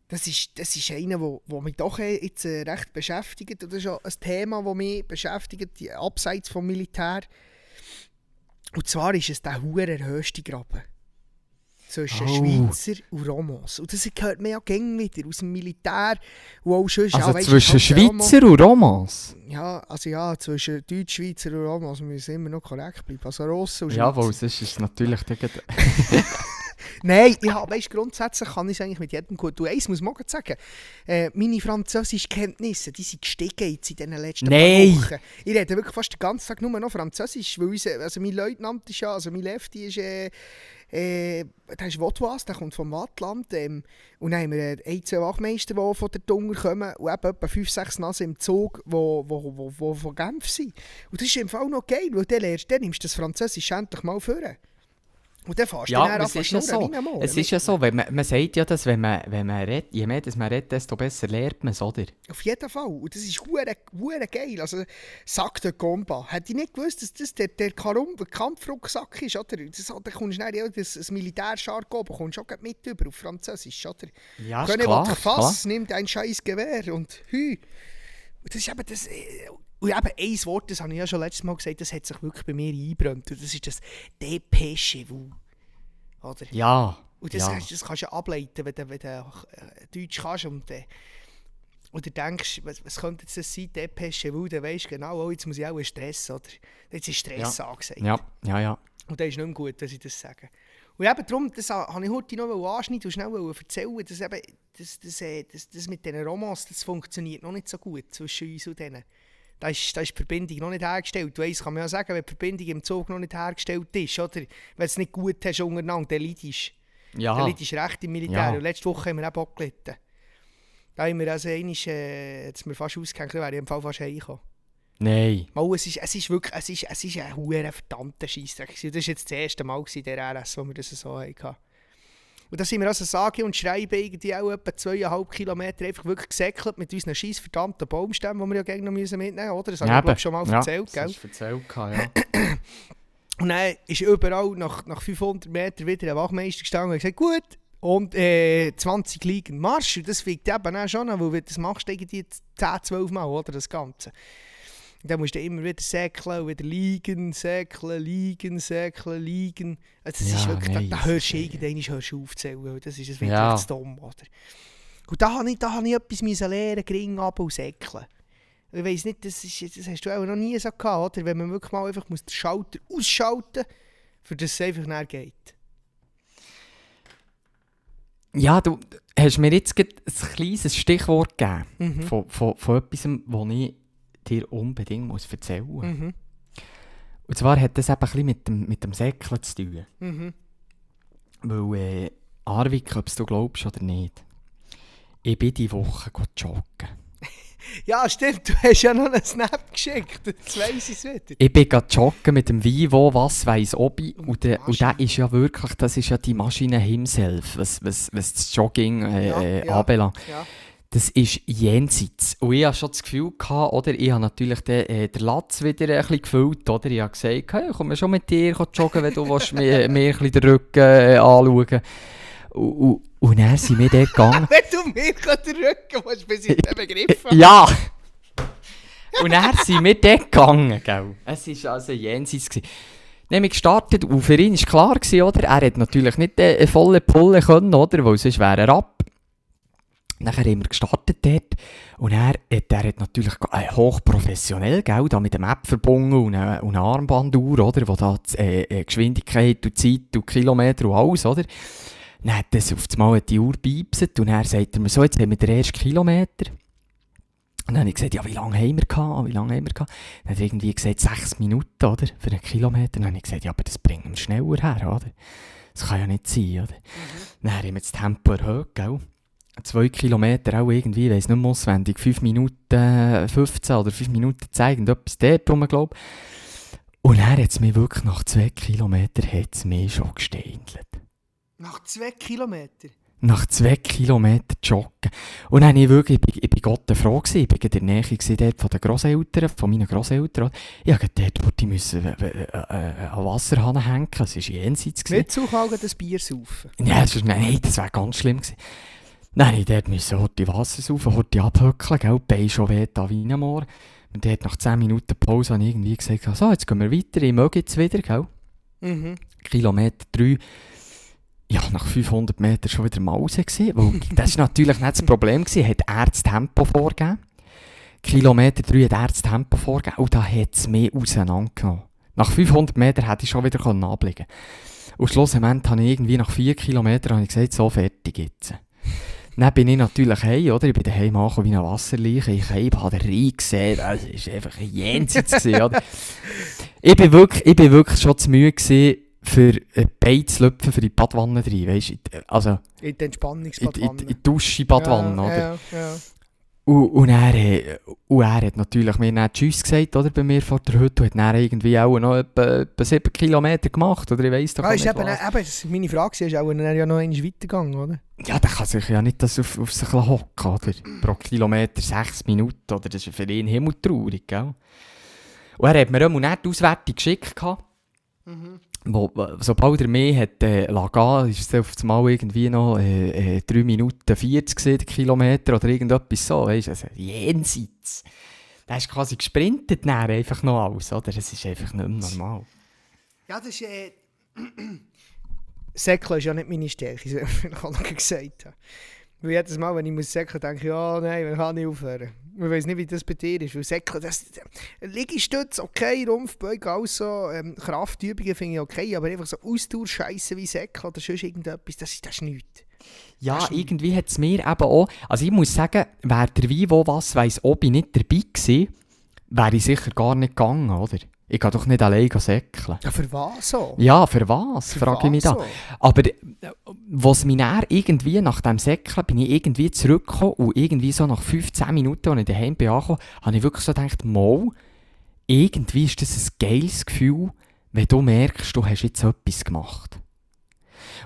das ist, das ist einer, wo, wo mich doch äh, jetzt äh, recht beschäftigt. Das ist auch ein Thema, das mich beschäftigt, die- abseits vom Militär. Und zwar ist es der hure Röstigraben. Zwischen Oh. Schweizer und Romos. Und das gehört mir ja gäng wieder aus dem Militär. Und auch sonst, Also ja, weisst du, zwischen der Romo- Schweizer und Romans? ja, also ja, zwischen Deutsch-Schweizer und Romos müssen immer noch korrekt bleiben. Also Rosse und Schweizer. Jawohl, sonst ist es natürlich... der- Nein, ja, weißt, grundsätzlich kann ich es eigentlich mit jedem gut. Du, eins muss man sagen, äh, meine Französischkenntnisse, die sind gestiegen jetzt in den letzten Nein. paar Wochen. Ich rede wirklich fast den ganzen Tag nur noch Französisch, weil unser, also mein Leutnant ist ja, also mein Lefty ist, äh, äh, der ist Vaudois, der kommt vom Wattland. Ähm, und dann haben wir ein, zwei Wachmeister, die von der Dunger kommen und eben etwa fünf, sechs Nasen im Zug, die wo, wo, wo, wo von Genf sind. Und das ist im Fall noch geil, weil dann, lernst, dann nimmst du das Französisch endlich mal vor. Und dann fährst du Ja, aber es ist ja so. ein. Es ist ja so, wenn man, man sagt ja, dass wenn man, wenn man redet, je mehr dass man redet, desto besser lernt man es, oder? Auf jeden Fall. Und das ist hure, geil. Also, Sack de Combat. Hätte ich nicht gewusst, dass das der, der Kampfrucksack ist, oder? Das, da kommst du ja das, das Militärschargon bekommst du auch mit über auf Französisch, oder? Ja, Könne will dich fass, nimm dein scheiß Gewehr und hü. Und das ist eben das... Und eben ein Wort, das habe ich ja schon letztes Mal gesagt, das hat sich wirklich bei mir eingebrannt. Und das ist das Dépêchez-vous. Oder? Ja, Und das, ja. kannst- das kannst du ja ableiten, wenn du, wenn du äh, Deutsch kannst und, äh, oder denkst, was, was könnte jetzt das sein, Depesche, weil dann weisst du genau, oh, jetzt muss ich auch einen Stress, oder? Jetzt ist Stress angesagt. Ja, ja, ja. Und das ist nicht mehr gut, dass ich das sage. Und eben darum, das habe ich heute noch anschneiden und schnell erzählen, dass eben, das, das, äh, das, das mit diesen Romans, das funktioniert noch nicht so gut zwischen uns und denen. Da ist, da ist die Verbindung noch nicht hergestellt. Du weißt, kann man ja sagen, wenn die Verbindung im Zug noch nicht hergestellt ist, oder? Wenn du es nicht gut hast untereinander, dann leidest. Ja, Leute ist recht im Militär. Ja. Und letzte Woche haben wir auch gelitten. Da haben wir also einmal, äh, jetzt mir fast ausgehängt, wäre ich im Fall fast heimgekommen. nein. Mal, es ist, es ist wirklich, es ist, es ist ein hoher verdammter Scheissdreck. Das war jetzt das erste Mal gewesen, der RS, wo wir das so hatten. Und da sind wir also sage und schreibe irgendwie auch etwa zweieinhalb Kilometer einfach wirklich gesäckelt mit unseren scheiß verdammten Baumstämmen, die wir ja gerne noch müssen mitnehmen müssen, oder? Das habe ich, Eben. glaube schon mal ja, erzählt, das gell? du erzählt, ja. Und dann ist überall nach, nach 500 Metern wieder ein Wachmeister gestanden und hat gesagt, gut, und äh, 20 liegen Marsch. Und das wiegt eben auch schon, weil das machst du irgendwie 10, 12 Mal, oder, das Ganze. Und dann musst du immer wieder säckeln und wieder liegen, säckeln, liegen, säckeln, liegen. Also das ist Ja, wirklich, nein, da, da das hörst du ist- irgendwann hörst du aufzählen, das ist wirklich Ja. zu dumm, oder? Und da habe ich, da habe ich etwas müssen lernen, gering ab und säckeln. Ich weiss nicht, das, ist, das hast du auch noch nie so gehabt, oder? Wenn man wirklich mal einfach muss den Schalter ausschalten muss, für das es einfach näher geht. Ja, du hast mir jetzt ein kleines Stichwort gegeben Mhm. von, von, von etwas, was ich dir unbedingt muss erzählen muss. Mhm. Und zwar hat das eben ein bisschen mit dem, mit dem Säckeln zu tun. Mhm. Weil, äh, Arvik, ob du glaubst oder nicht, ich bin diese Woche joggen. Ja, stimmt, du hast ja noch einen Snap geschickt. Jetzt weiss ich es wieder. Ich bin go joggen mit dem Vivo, was weiss Obi. Und Und, der, und der ist ja wirklich, das ist ja die Maschine himself, was, was, was das Jogging äh, Ja, äh, ja. anbelangt. Ja. Das ist jenseits. Und ich hatte schon das Gefühl, gehabt, oder? Ich habe natürlich den, äh, den Latz wieder ein bisschen gefüllt. Oder? Ich habe gesagt, hey, ich komme schon mit dir joggen, wenn du willst, mir, mir ein bisschen den Rücken äh, anschauen und, und, und dann sind wir dort gegangen. Wenn du mir den Rücken willst, bis ich den begriffen ja! Und dann sind wir dort gegangen, gell? Es war also jenseits. Gewesen. Wir gestartet und für ihn war klar, gewesen, oder? Er hat natürlich nicht äh, eine volle Pulle können, oder? Weil sonst wäre er ab. Nachher haben wir gestartet dort und er, hat- er hat natürlich äh, hochprofessionell, gell, da mit dem App verbunden und eine, und eine Armbanduhr, oder, wo da die, äh, äh, Geschwindigkeit und Zeit und Kilometer und alles, oder. Dann hat das auf einmal die Uhr beipset und er sagt er mir so, jetzt haben wir den ersten Kilometer. Und dann habe ich gesagt, ja, wie lange haben wir gehabt? Wie lange haben wir gehabt? Dann hat er irgendwie gesagt, sechs Minuten, oder? Für einen Kilometer. Dann habe ich gesagt, ja, aber das bringt ihn schneller her, oder? Das kann ja nicht sein, oder? Dann haben wir das Tempo erhöht, gell? Zwei Kilometer auch irgendwie, ich weiss nicht mehr auswendig, fünf Minuten äh, 15 oder fünf Minuten zeigen, etwas dort rum, glaube Und er hat es mir wirklich nach zwei Kilometern hat's mich schon gesteindelt. Nach zwei Kilometern? nach zwei Kilometern joggen. Und dann ich wirklich, ich bin, ich bin Gott froh gewesen, ich bin in der Nähe gewesen, dort von den Grosseltern, von meinen Grosseltern. Ich habe dort, wo die müssen, äh, äh, äh, an Wasserhahn hängen, es war jenseits. gewesen. Nicht zu das Bier saufen. Ja, das ist, nein, das wäre ganz schlimm gewesen. Musste ich dort müssen heute Wasser saufen, heute abhöckeln, gell, die Beine schon weh da wie Moor. Und dort nach 10 Minuten Pause habe ich irgendwie gesagt, so, jetzt gehen wir weiter, ich mag jetzt wieder, gell. Mhm. Kilometer 3, ja, nach 500 Metern schon wieder gewesen, weil das war natürlich nicht das Problem, gewesen, hat er das Tempo vorgegeben. Kilometer 3 hat er das Tempo vorgegeben und da hat es mehr auseinandergenommen. Nach 500 Metern hätte ich schon wieder abliegen können. Und schlussendlich habe ich irgendwie nach 4 Kilometern gesagt, so fertig jetzt. Dann bin ich natürlich heim, oder? Ich bin daheim angekommen wie ein Wasserleiche. Ich habe den Rhein gesehen, das war einfach ein Jenseits. oder? Ich bin wirklich, ich bin wirklich schon zu müde gewesen, für ein Bein zu lüpfen für die Badwanne rein, weißt? Also, In die in, in, Entspannungsbadwanne. in die Dusche-Badwanne, ja, oder? Ja, ja. Und, und, er, und er hat natürlich mir nicht Tschüss gesagt, oder? Bei mir vor der Hütte. Und hat dann irgendwie auch noch etwa, etwa 7 Kilometer gemacht, oder? Ich weiss doch ist nicht eben, was. eben, meine Frage, ist auch dann ja noch einmal weitergegangen, oder? Ja, der kann sich ja nicht das auf, auf sich hocken, oder? Pro Kilometer 6 Minuten, oder? Das ist für ihn himmeltraurig, gell? Und er hat mir auch nicht die Auswertung geschickt, gehabt, wo, wo- sobald er mehr hat äh, ist es auf einmal irgendwie noch äh, äh, 3 Minuten 40 gewesen, Kilometer, oder irgendetwas so, weißt? Also, jenseits. Der ist quasi gesprintet, dann einfach noch alles, oder? Das ist einfach nicht mehr normal. Ja, das ist... Äh, Säckeln ist ja nicht meine Stärke, so wie ich auch noch gesagt habe. Weil jedes Mal, wenn ich muss säckeln, denke ich, ja, nein, man kann nicht aufhören. Ich weiß nicht, wie das bei dir ist, weil Säckeln, das... Liegestütz, okay, Rumpfbeuge, alles so, ähm, Kraftübungen finde ich okay, aber einfach so Ausdauerscheiße wie Säckeln oder sonst irgendetwas, das ist, das ist nichts. Ja, irgendwie hat es mir eben auch. Also ich muss sagen, wäre der Wein, wo was weiss, ob ich nicht dabei gewesen, wäre ich sicher gar nicht gegangen, oder? Ich kann doch nicht allein säckeln. Ja, für was so? Ja, für was? Für frage ich mich da. was so? Aber äh, was mich dann irgendwie nach dem Säckeln bin ich irgendwie zurückgekommen und irgendwie so nach 15 Minuten, als ich daheim bin angekommen, habe ich wirklich so gedacht, mal, irgendwie ist das ein geiles Gefühl, wenn du merkst, du hast jetzt etwas gemacht.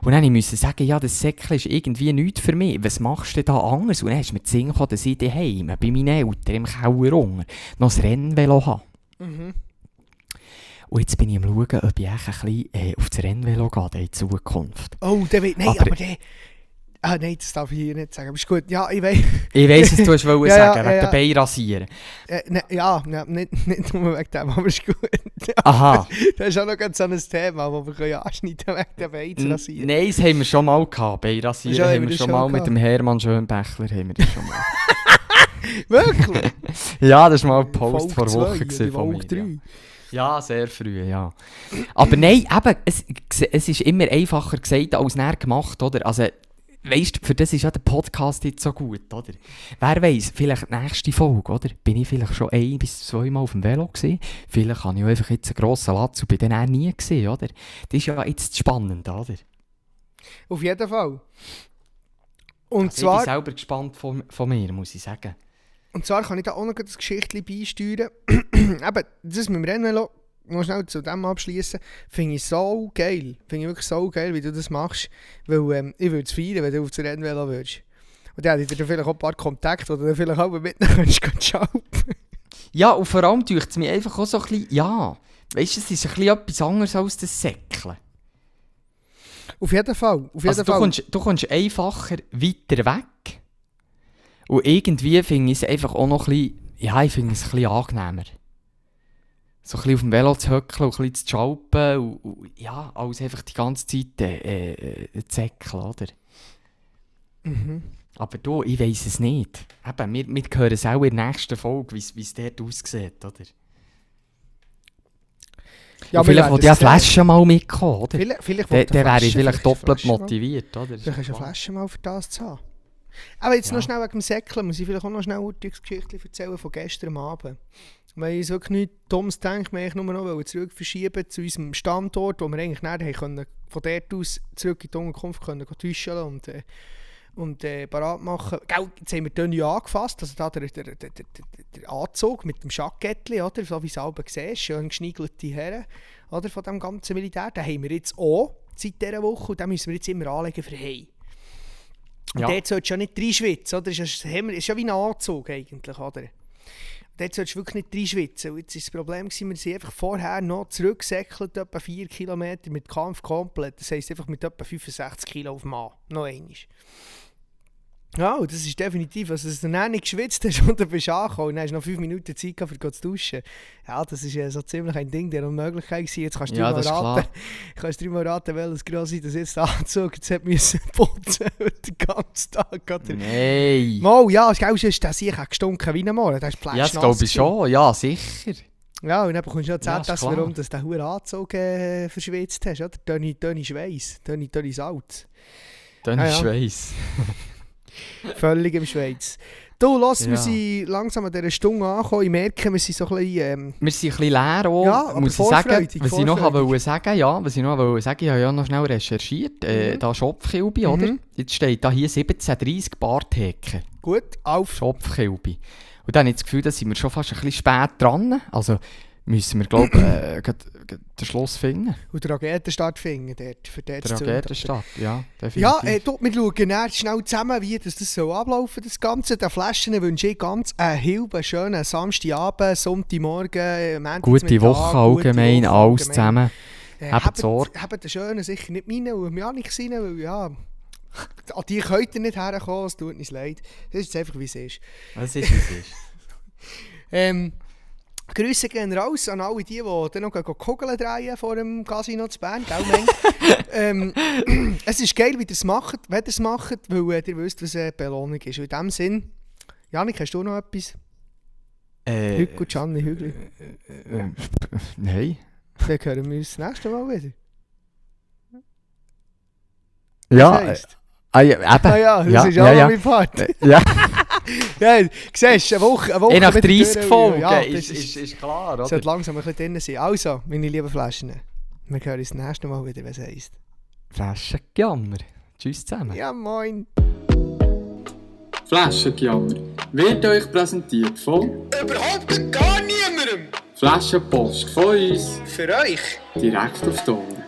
Und dann musste ich sagen, ja, das Säckchen ist irgendwie nichts für mich. Was machst du denn da anders? Und dann ist mir zu Sinn gekommen, dass ich daheim bei meinen Eltern im Keller unten noch ein Rennvelo habe. Mhm. Und jetzt bin ich am schauen, ob ich echt ein bisschen äh, auf das Rennvelo gehe in Zukunft. Oh, der will... Nein, Aber- aber, der... Ah, nein, das darf ich hier nicht sagen. Aber ist gut. Ja, ich weiß... Ich weiss, was du hast wollen Ja, ja, sagen, ja, wegen ja. der Bein rasieren. Äh, ne, ja, ja nicht, nicht nur wegen dem, aber ist gut. Aha. Das ist auch noch ganz so ein Thema, das wir können anschneiden wegen der Beine zu N- rasieren. Nein, das haben wir schon mal gehabt. Bein rasieren haben wir wir schon mal mit gehabt? dem Hermann Schönbächler. Haben wir das schon mal. Wirklich? ja, das war mal ein Post Folge vor Wochen von mir. Ja. sehr früh, ja. Aber nein, eben, es, es ist immer einfacher gesagt als näher gemacht, oder? Also, weißt du, für das ist ja der Podcast jetzt so gut, oder? Wer weiß, vielleicht nächste Folge, oder? Bin ich vielleicht schon ein bis zweimal auf dem Velo gewesen. Vielleicht habe ich auch einfach jetzt einen grossen Latz und bin dann auch nie gesehen, oder? Das ist ja jetzt spannend, oder? Auf jeden Fall. Und Also ich bin zwar, selber gespannt von, von mir, muss ich sagen. Und zwar kann ich da auch noch das Geschichtchen beisteuern. Eben, das mit dem Rennvelo, noch schnell zu dem abschließen, finde ich so geil. Finde ich wirklich so geil, wie du das machst. Weil ähm, ich würde es feiern, wenn du auf das Rennvelo würdest. Und dann hätte ich dir vielleicht auch ein paar Kontakte, oder dann vielleicht auch mit nach könntest schauen. Ja, und vor allem tue es mir einfach auch so ein bisschen, ja, weißt du, es ist ein bisschen etwas anderes als das Säckchen. Auf jeden Fall. Auf jeden Also du Fall. kommst, du kommst einfacher weiter weg. Und irgendwie finde ich es einfach auch noch ein bisschen, ja, ich finde es ein bisschen angenehmer. So ein bisschen auf dem Velo zu höckeln und ein bisschen zu schalpen und, und ja, als einfach die ganze Zeit äh, äh, zu säckeln, oder? Mhm. Aber du, ich weiss es nicht. Eben, wir, wir hören es auch in der nächsten Folge, wie es- dort aussieht, oder? Ja, vielleicht ja es sehen. Flasche mal mitkommen, oder? Vielleicht, vielleicht der wäre Flasche- vielleicht doppelt motiviert, oder? Vielleicht hast du eine Flasche mal für das zu haben. Aber jetzt Ja. noch schnell wegen dem Säckeln, muss ich vielleicht auch noch schnell eine Geschichte erzählen von gestern Abend. Weil ich wirklich nichts Dummes denke, wir nur noch zurück verschieben zu unserem Standort, wo wir eigentlich nicht haben können, von dort aus zurück in die Unterkunft können, täuschen und, äh, und äh, parat machen. Gell, jetzt haben wir den ja angefasst, also da der, der, der, der, der, Anzug mit dem Jackettli, oder, so wie es selber siehst, schön geschniegelte Herren, oder, von dem ganzen Militär, den haben wir jetzt auch seit dieser Woche und den müssen wir jetzt immer anlegen für Hey. Und Ja. dort solltest du ja nicht reinschwitzen, oder? Ist ja, ist ja wie ein Anzug eigentlich, oder? Dort solltest du wirklich nicht reinschwitzen. Und jetzt war das Problem, gewesen, wir sind einfach vorher noch zurückgesäckelt, etwa 4 Kilometer mit Kampf komplett. Das heisst einfach mit etwa 65 Kilo auf Mann. Noch einmal. Ja, das ist definitiv, also dass du dann nicht geschwitzt hast und dann bist du angekommen und dann hast noch 5 Minuten Zeit gehabt, um zu duschen. Ja, das ist ja so ziemlich ein Ding der Unmöglichkeit gewesen. Jetzt kannst du Ja, dir mal das raten, kannst du mal raten, welches gross sein, dass jetzt Anzug jetzt hat müssen putzen den ganzen Tag. Oder? Nein. Mal, ja, das Geld ist, dass ich gestunken wie ein Morgen. Das ist Ja, das glaube ich schon. Ja, sicher. Ja, und dann bekommst du noch Ja, klar. warum du den hohen Anzug äh, verschwitzt hast. Oder? Tönni Schweiß, Tönni Salz. Dann Ah, ja. Schweiß. Völlig im Schweiz. Du, lass, wir Ja. sind langsam an dieser Stunde angekommen. Ich merke, wir sind so ein bisschen... Ähm, Wir sind ein bisschen leer auch, Ja, muss ich sagen. Was ich noch wollte sagen, ja, was ich noch wollte sagen, ich habe ja noch schnell recherchiert, äh, Mhm. da Schopfkilbi, oder? Mhm. Jetzt steht da hier 1730 Bartheken. gut, auf. Schopfkilbi. Und dann habe ich das Gefühl, da sind wir schon fast ein bisschen spät dran. Also müssen wir, glaube ich, äh, den Schluss finden. Und der Raketenstart finden dort, für dort zünden. Raketenstadt, ja, definitiv. Ja, äh, du, wir schauen dann schnell zusammen, wie das, das soll ablaufen das Ganze. Den Flaschen wünsche ich ganz einen hilben schönen Samstagabend, Sonntagmorgen, äh, Gute Montagmittag, Woche allgemein, Woche alles allgemein. zusammen. Äh, Habt Sorge. Habt den schönen sicher nicht meine und mir auch nicht rein, weil ja... An die könnt ihr nicht herkommen, es tut uns leid. Das ist einfach, wie es ist. Was ist, was ist? Ähm, Grüße gehen raus an alle die, die dann noch Kugeln drehen vor dem Casino zu Bern, ähm, Es ist geil, wie ihr es macht, wenn ihr es macht, weil äh, ihr wisst, was eine Belohnung ist. Und in dem Sinn, Janik, hast du noch etwas? Äh, Hügel, Gianni Hügel. äh, nein. Dann hören wir uns das nächste Mal wieder. Ja, Das äh, heisst. ah, ja, eben. Ah ja, das ja, ist ja, auch noch ja. mein Part. Äh, ja. Ja, siehst du, eine Woche, eine Woche nach wieder 30 durch, Folgen ja, ist, ist, ist klar, sollte langsam ein bisschen drin sein. Also, meine lieben Flaschen, wir hören uns das nächste Mal wieder, was heisst. Flaschengejammer. Tschüss zusammen. Ja, moin. Flaschengejammer wird euch präsentiert von Überhaupt gar niemandem. Flaschenpost von uns Für euch. direkt auf die Ohren.